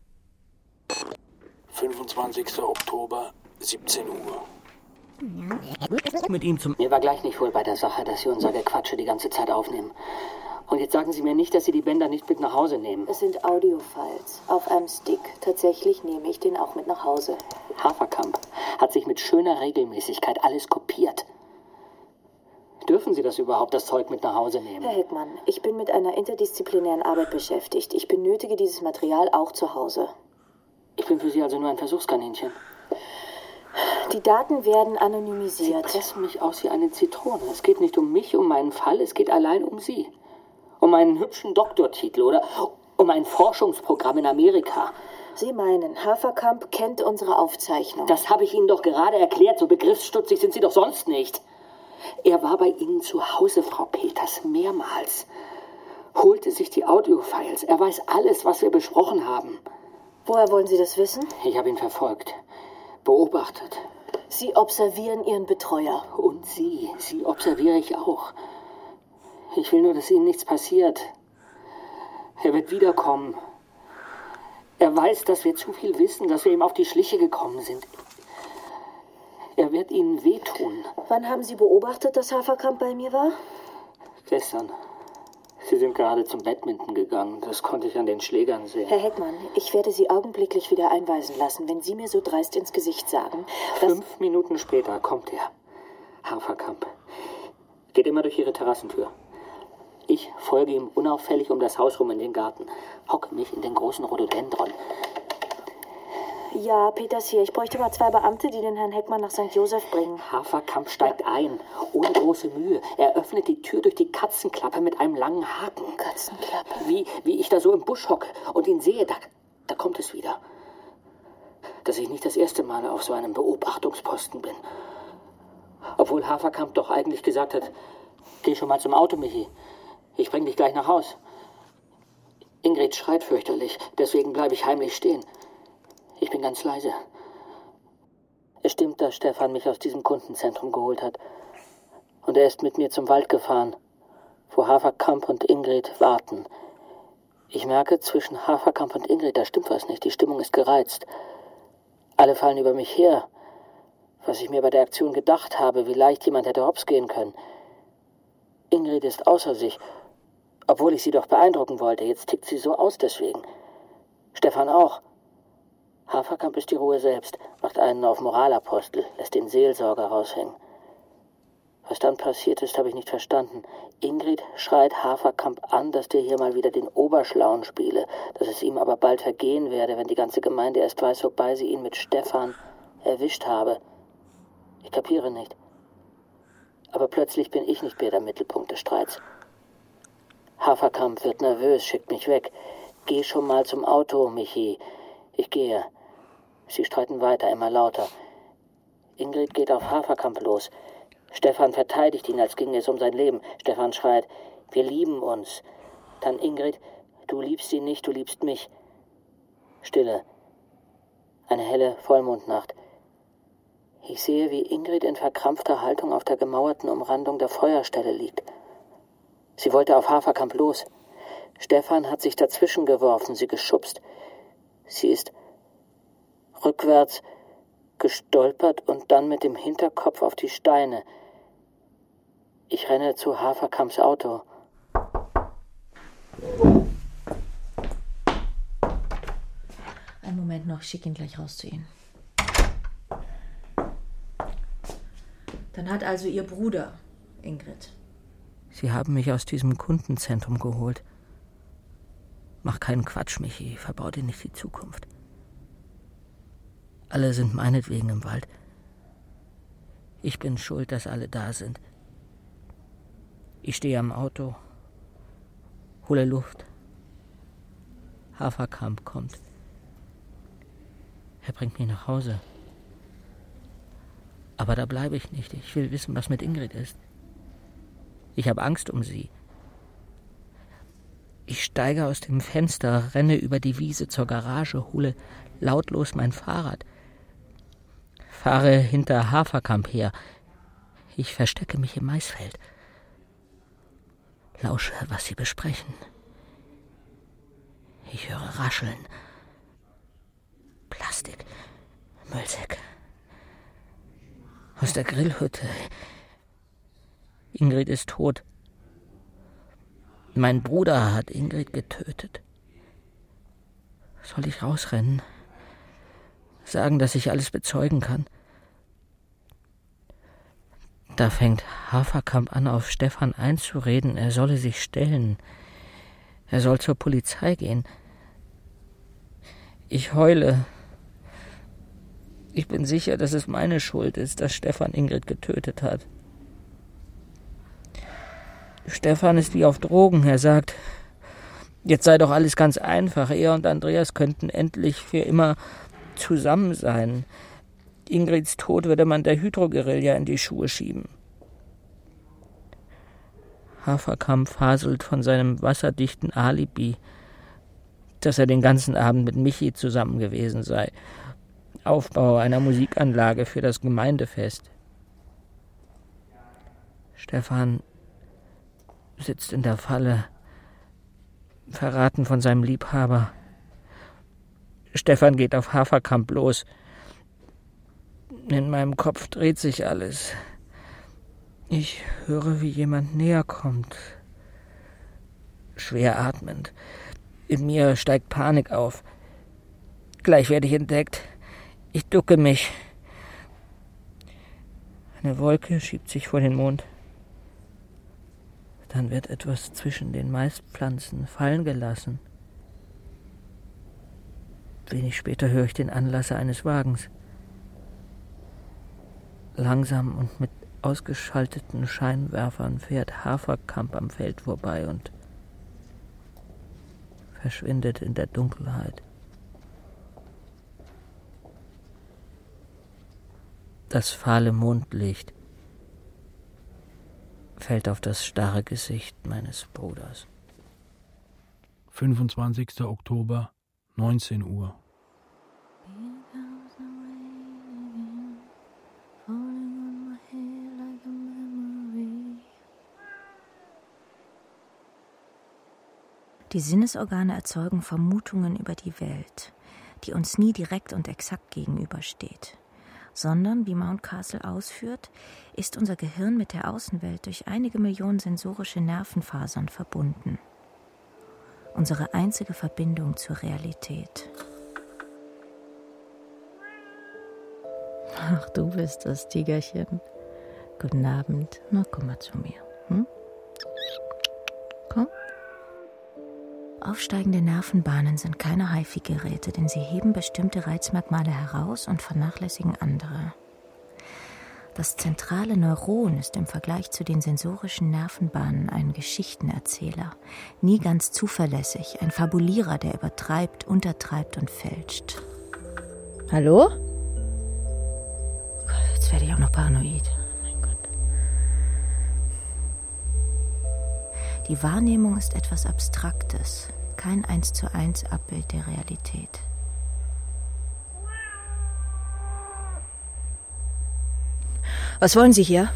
Speaker 5: 25. Oktober, 17 Uhr.
Speaker 6: Mit ihm zum. Mir war gleich nicht wohl bei der Sache, dass Sie unser Gequatsche die ganze Zeit aufnehmen. Und jetzt sagen Sie mir nicht, dass Sie die Bänder nicht mit nach Hause nehmen.
Speaker 9: Es sind Audiofiles auf einem Stick. Tatsächlich nehme ich den auch mit nach Hause.
Speaker 6: Haferkamp hat sich mit schöner Regelmäßigkeit alles kopiert. Dürfen Sie das überhaupt, das Zeug mit nach Hause nehmen?
Speaker 9: Herr Heckmann, ich bin mit einer interdisziplinären Arbeit beschäftigt. Ich benötige dieses Material auch zu Hause.
Speaker 6: Ich bin für Sie also nur ein Versuchskaninchen.
Speaker 9: Die Daten werden
Speaker 6: Sie
Speaker 9: anonymisiert.
Speaker 6: pressen mich aus wie eine Zitrone. Es geht nicht um mich, um meinen Fall, es geht allein um Sie. Um einen hübschen Doktortitel oder um ein Forschungsprogramm in Amerika.
Speaker 9: Sie meinen, Haferkamp kennt unsere Aufzeichnung.
Speaker 6: Das habe ich Ihnen doch gerade erklärt. So begriffsstutzig sind Sie doch sonst nicht. Er war bei Ihnen zu Hause, Frau Peters, mehrmals. Holte sich die Audiofiles. Er weiß alles, was wir besprochen haben.
Speaker 9: Woher wollen Sie das wissen?
Speaker 6: Ich habe ihn verfolgt, beobachtet.
Speaker 9: Sie observieren Ihren Betreuer.
Speaker 6: Und Sie, Sie observiere ich auch. Ich will nur, dass Ihnen nichts passiert. Er wird wiederkommen. Er weiß, dass wir zu viel wissen, dass wir ihm auf die Schliche gekommen sind. Er wird Ihnen wehtun.
Speaker 9: Wann haben Sie beobachtet, dass Haferkamp bei mir war?
Speaker 6: Gestern. Sie sind gerade zum Badminton gegangen. Das konnte ich an den Schlägern sehen.
Speaker 9: Herr Heckmann, ich werde Sie augenblicklich wieder einweisen lassen, wenn Sie mir so dreist ins Gesicht sagen, dass...
Speaker 6: Fünf Minuten später kommt er. Haferkamp. Geht immer durch Ihre Terrassentür. Ich folge ihm unauffällig um das Haus rum in den Garten. Hocke mich in den großen Rhododendron.
Speaker 9: Ja, Peters hier. Ich bräuchte mal zwei Beamte, die den Herrn Heckmann nach St. Josef bringen.
Speaker 6: Haferkamp steigt ein, ohne große Mühe. Er öffnet die Tür durch die Katzenklappe mit einem langen Haken.
Speaker 9: Katzenklappe.
Speaker 6: Wie, wie ich da so im Busch hocke und ihn sehe, da, da kommt es wieder. Dass ich nicht das erste Mal auf so einem Beobachtungsposten bin. Obwohl Haferkamp doch eigentlich gesagt hat, geh schon mal zum Auto, Michi. Ich bring dich gleich nach Haus. Ingrid schreit fürchterlich, deswegen bleibe ich heimlich stehen. Bin ganz leise. Es stimmt, dass Stefan mich aus diesem Kundenzentrum geholt hat. Und er ist mit mir zum Wald gefahren, wo Haferkamp und Ingrid warten. Ich merke, zwischen Haferkamp und Ingrid, da stimmt was nicht. Die Stimmung ist gereizt. Alle fallen über mich her. Was ich mir bei der Aktion gedacht habe, wie leicht jemand hätte hops gehen können. Ingrid ist außer sich, obwohl ich sie doch beeindrucken wollte. Jetzt tickt sie so aus deswegen. Stefan auch. Haferkamp ist die Ruhe selbst, macht einen auf Moralapostel, lässt den Seelsorger raushängen.
Speaker 5: Was dann passiert ist, habe ich nicht verstanden. Ingrid schreit Haferkamp an, dass der hier mal wieder den Oberschlauen spiele, dass es ihm aber bald vergehen werde, wenn die ganze Gemeinde erst weiß, wobei sie ihn mit Stefan erwischt habe. Ich kapiere nicht. Aber plötzlich bin ich nicht mehr der Mittelpunkt des Streits. Haferkamp wird nervös, schickt mich weg. Geh schon mal zum Auto, Michi. Ich gehe. Sie streiten weiter, immer lauter. Ingrid geht auf Haferkamp los. Stefan verteidigt ihn, als ginge es um sein Leben. Stefan schreit, wir lieben uns. Dann Ingrid, du liebst ihn nicht, du liebst mich. Stille. Eine helle Vollmondnacht. Ich sehe, wie Ingrid in verkrampfter Haltung auf der gemauerten Umrandung der Feuerstelle liegt. Sie wollte auf Haferkamp los. Stefan hat sich dazwischen geworfen, sie geschubst. Sie ist rückwärts gestolpert und dann mit dem Hinterkopf auf die Steine. Ich renne zu Haferkamps Auto.
Speaker 4: Einen Moment noch, ich schicke ihn gleich raus zu Ihnen. Dann hat also Ihr Bruder, Ingrid.
Speaker 6: Sie haben mich aus diesem Kundenzentrum geholt. Mach keinen Quatsch, Michi, verbau dir nicht die Zukunft. Alle sind meinetwegen im Wald. Ich bin schuld, dass alle da sind. Ich stehe am Auto, hole Luft. Haferkamp kommt. Er bringt mich nach Hause. Aber da bleibe ich nicht. Ich will wissen, was mit Ingrid ist. Ich habe Angst um sie. Ich steige aus dem Fenster, renne über die Wiese zur Garage, hole lautlos mein Fahrrad, fahre hinter Haferkamp her. Ich verstecke mich im Maisfeld, lausche, was sie besprechen. Ich höre Rascheln. Plastik, Müllsäcke. Aus der Grillhütte. Ingrid ist tot. Mein Bruder hat Ingrid getötet. Soll ich rausrennen? Sagen, dass ich alles bezeugen kann? Da fängt Haferkamp an, auf Stefan einzureden, er solle sich stellen. Er soll zur Polizei gehen. Ich heule. Ich bin sicher, dass es meine Schuld ist, dass Stefan Ingrid getötet hat. Stefan ist wie auf Drogen. Er sagt, jetzt sei doch alles ganz einfach. Er und Andreas könnten endlich für immer zusammen sein. Ingrids Tod würde man der Hydroguerilla in die Schuhe schieben. Haferkamp faselt von seinem wasserdichten Alibi, dass er den ganzen Abend mit Michi zusammen gewesen sei. Aufbau einer Musikanlage für das Gemeindefest. Stefan sitzt in der Falle, verraten von seinem Liebhaber. Stefan geht auf Haferkamp los. In meinem Kopf dreht sich alles. Ich höre, wie jemand näher kommt. Schwer atmend. In mir steigt Panik auf. Gleich werde ich entdeckt. Ich ducke mich. Eine Wolke schiebt sich vor den Mond. Dann wird etwas zwischen den Maispflanzen fallen gelassen. Wenig später höre ich den Anlasser eines Wagens. Langsam und mit ausgeschalteten Scheinwerfern fährt Haferkamp am Feld vorbei und verschwindet in der Dunkelheit. Das fahle Mondlicht fällt auf das starre Gesicht meines Bruders.
Speaker 10: 25. Oktober, 19 Uhr.
Speaker 4: Die Sinnesorgane erzeugen Vermutungen über die Welt, die uns nie direkt und exakt gegenübersteht sondern, wie Mountcastle ausführt, ist unser Gehirn mit der Außenwelt durch einige Millionen sensorische Nervenfasern verbunden. Unsere einzige Verbindung zur Realität. Ach, du bist das Tigerchen. Guten Abend. Na, komm mal zu mir. Hm? Aufsteigende Nervenbahnen sind keine HIFI-Geräte, denn sie heben bestimmte Reizmerkmale heraus und vernachlässigen andere. Das zentrale Neuron ist im Vergleich zu den sensorischen Nervenbahnen ein Geschichtenerzähler, nie ganz zuverlässig, ein Fabulierer, der übertreibt, untertreibt und fälscht. Hallo? Jetzt werde ich auch noch paranoid. Mein Gott. Die Wahrnehmung ist etwas Abstraktes, kein eins zu eins Abbild der Realität. Was wollen Sie hier?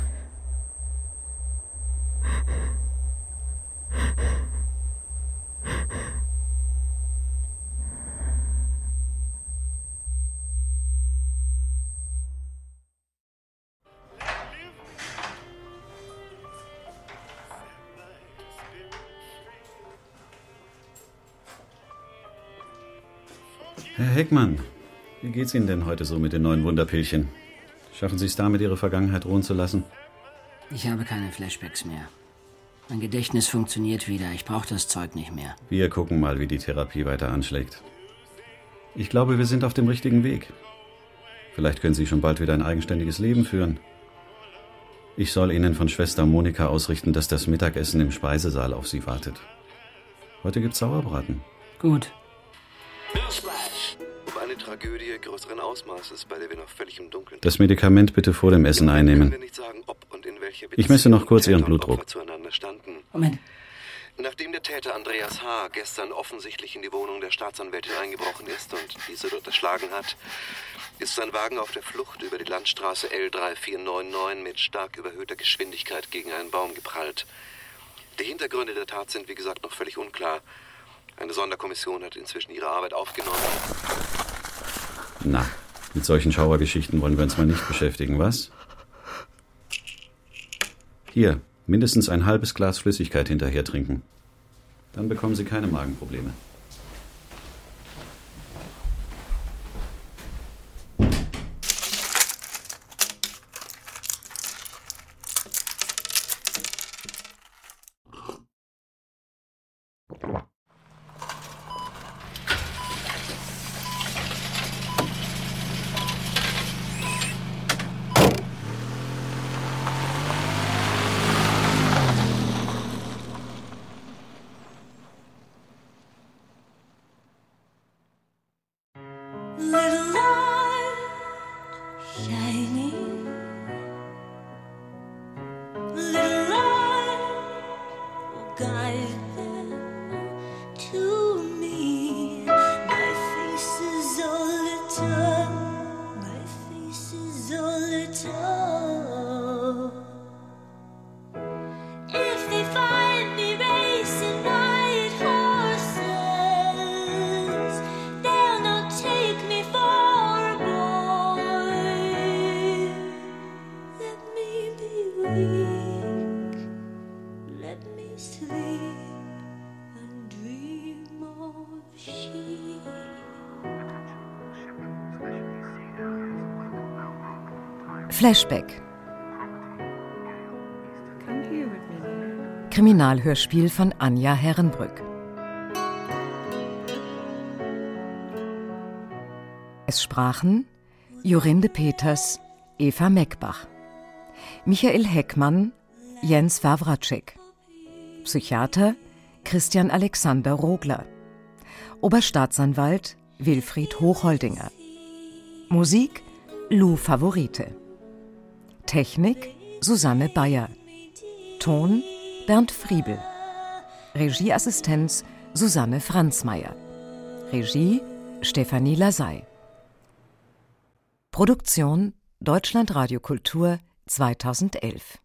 Speaker 11: Herr Heckmann, wie geht's Ihnen denn heute so mit den neuen Wunderpillchen? Schaffen Sie es damit, Ihre Vergangenheit ruhen zu lassen?
Speaker 6: Ich habe keine Flashbacks mehr. Mein Gedächtnis funktioniert wieder. Ich brauche das Zeug nicht mehr.
Speaker 11: Wir gucken mal, wie die Therapie weiter anschlägt. Ich glaube, wir sind auf dem richtigen Weg. Vielleicht können Sie schon bald wieder ein eigenständiges Leben führen. Ich soll Ihnen von Schwester Monika ausrichten, dass das Mittagessen im Speisesaal auf Sie wartet. Heute gibt's Sauerbraten.
Speaker 6: Gut.
Speaker 12: Um eine Tragödie größeren Ausmaßes, bei der wir noch völlig im Dunkeln
Speaker 11: Das Medikament bitte vor dem Essen einnehmen.
Speaker 12: sagen,
Speaker 11: Ich messe noch kurz Ihren Blutdruck.
Speaker 12: Opfer zueinander standen.
Speaker 6: Moment.
Speaker 12: Nachdem der Täter Andreas H. gestern offensichtlich in die Wohnung der Staatsanwältin eingebrochen ist und diese dort erschlagen hat, ist sein Wagen auf der Flucht über die Landstraße L3499 mit stark überhöhter Geschwindigkeit gegen einen Baum geprallt. Die Hintergründe der Tat sind wie gesagt noch völlig unklar. Eine Sonderkommission hat inzwischen ihre Arbeit aufgenommen.
Speaker 11: Na, mit solchen Schauergeschichten wollen wir uns mal nicht beschäftigen, was? Hier, mindestens ein halbes Glas Flüssigkeit hinterher trinken. Dann bekommen Sie keine Magenprobleme.
Speaker 13: Little
Speaker 2: Flashback. Kriminalhörspiel von Anja Herrenbrück. Es sprachen Jorinde Peters, Eva Meckbach, Michael Heckmann, Jens Wawracek, Psychiater Christian Alexander Rogler, Oberstaatsanwalt Wilfried Hochholdinger, Musik Lou Favorite, Technik Susanne Bayer, Ton Bernd Friebel, Regieassistenz Susanne Franzmeier, Regie Stefanie Lasey. Produktion Deutschlandradio Kultur 2011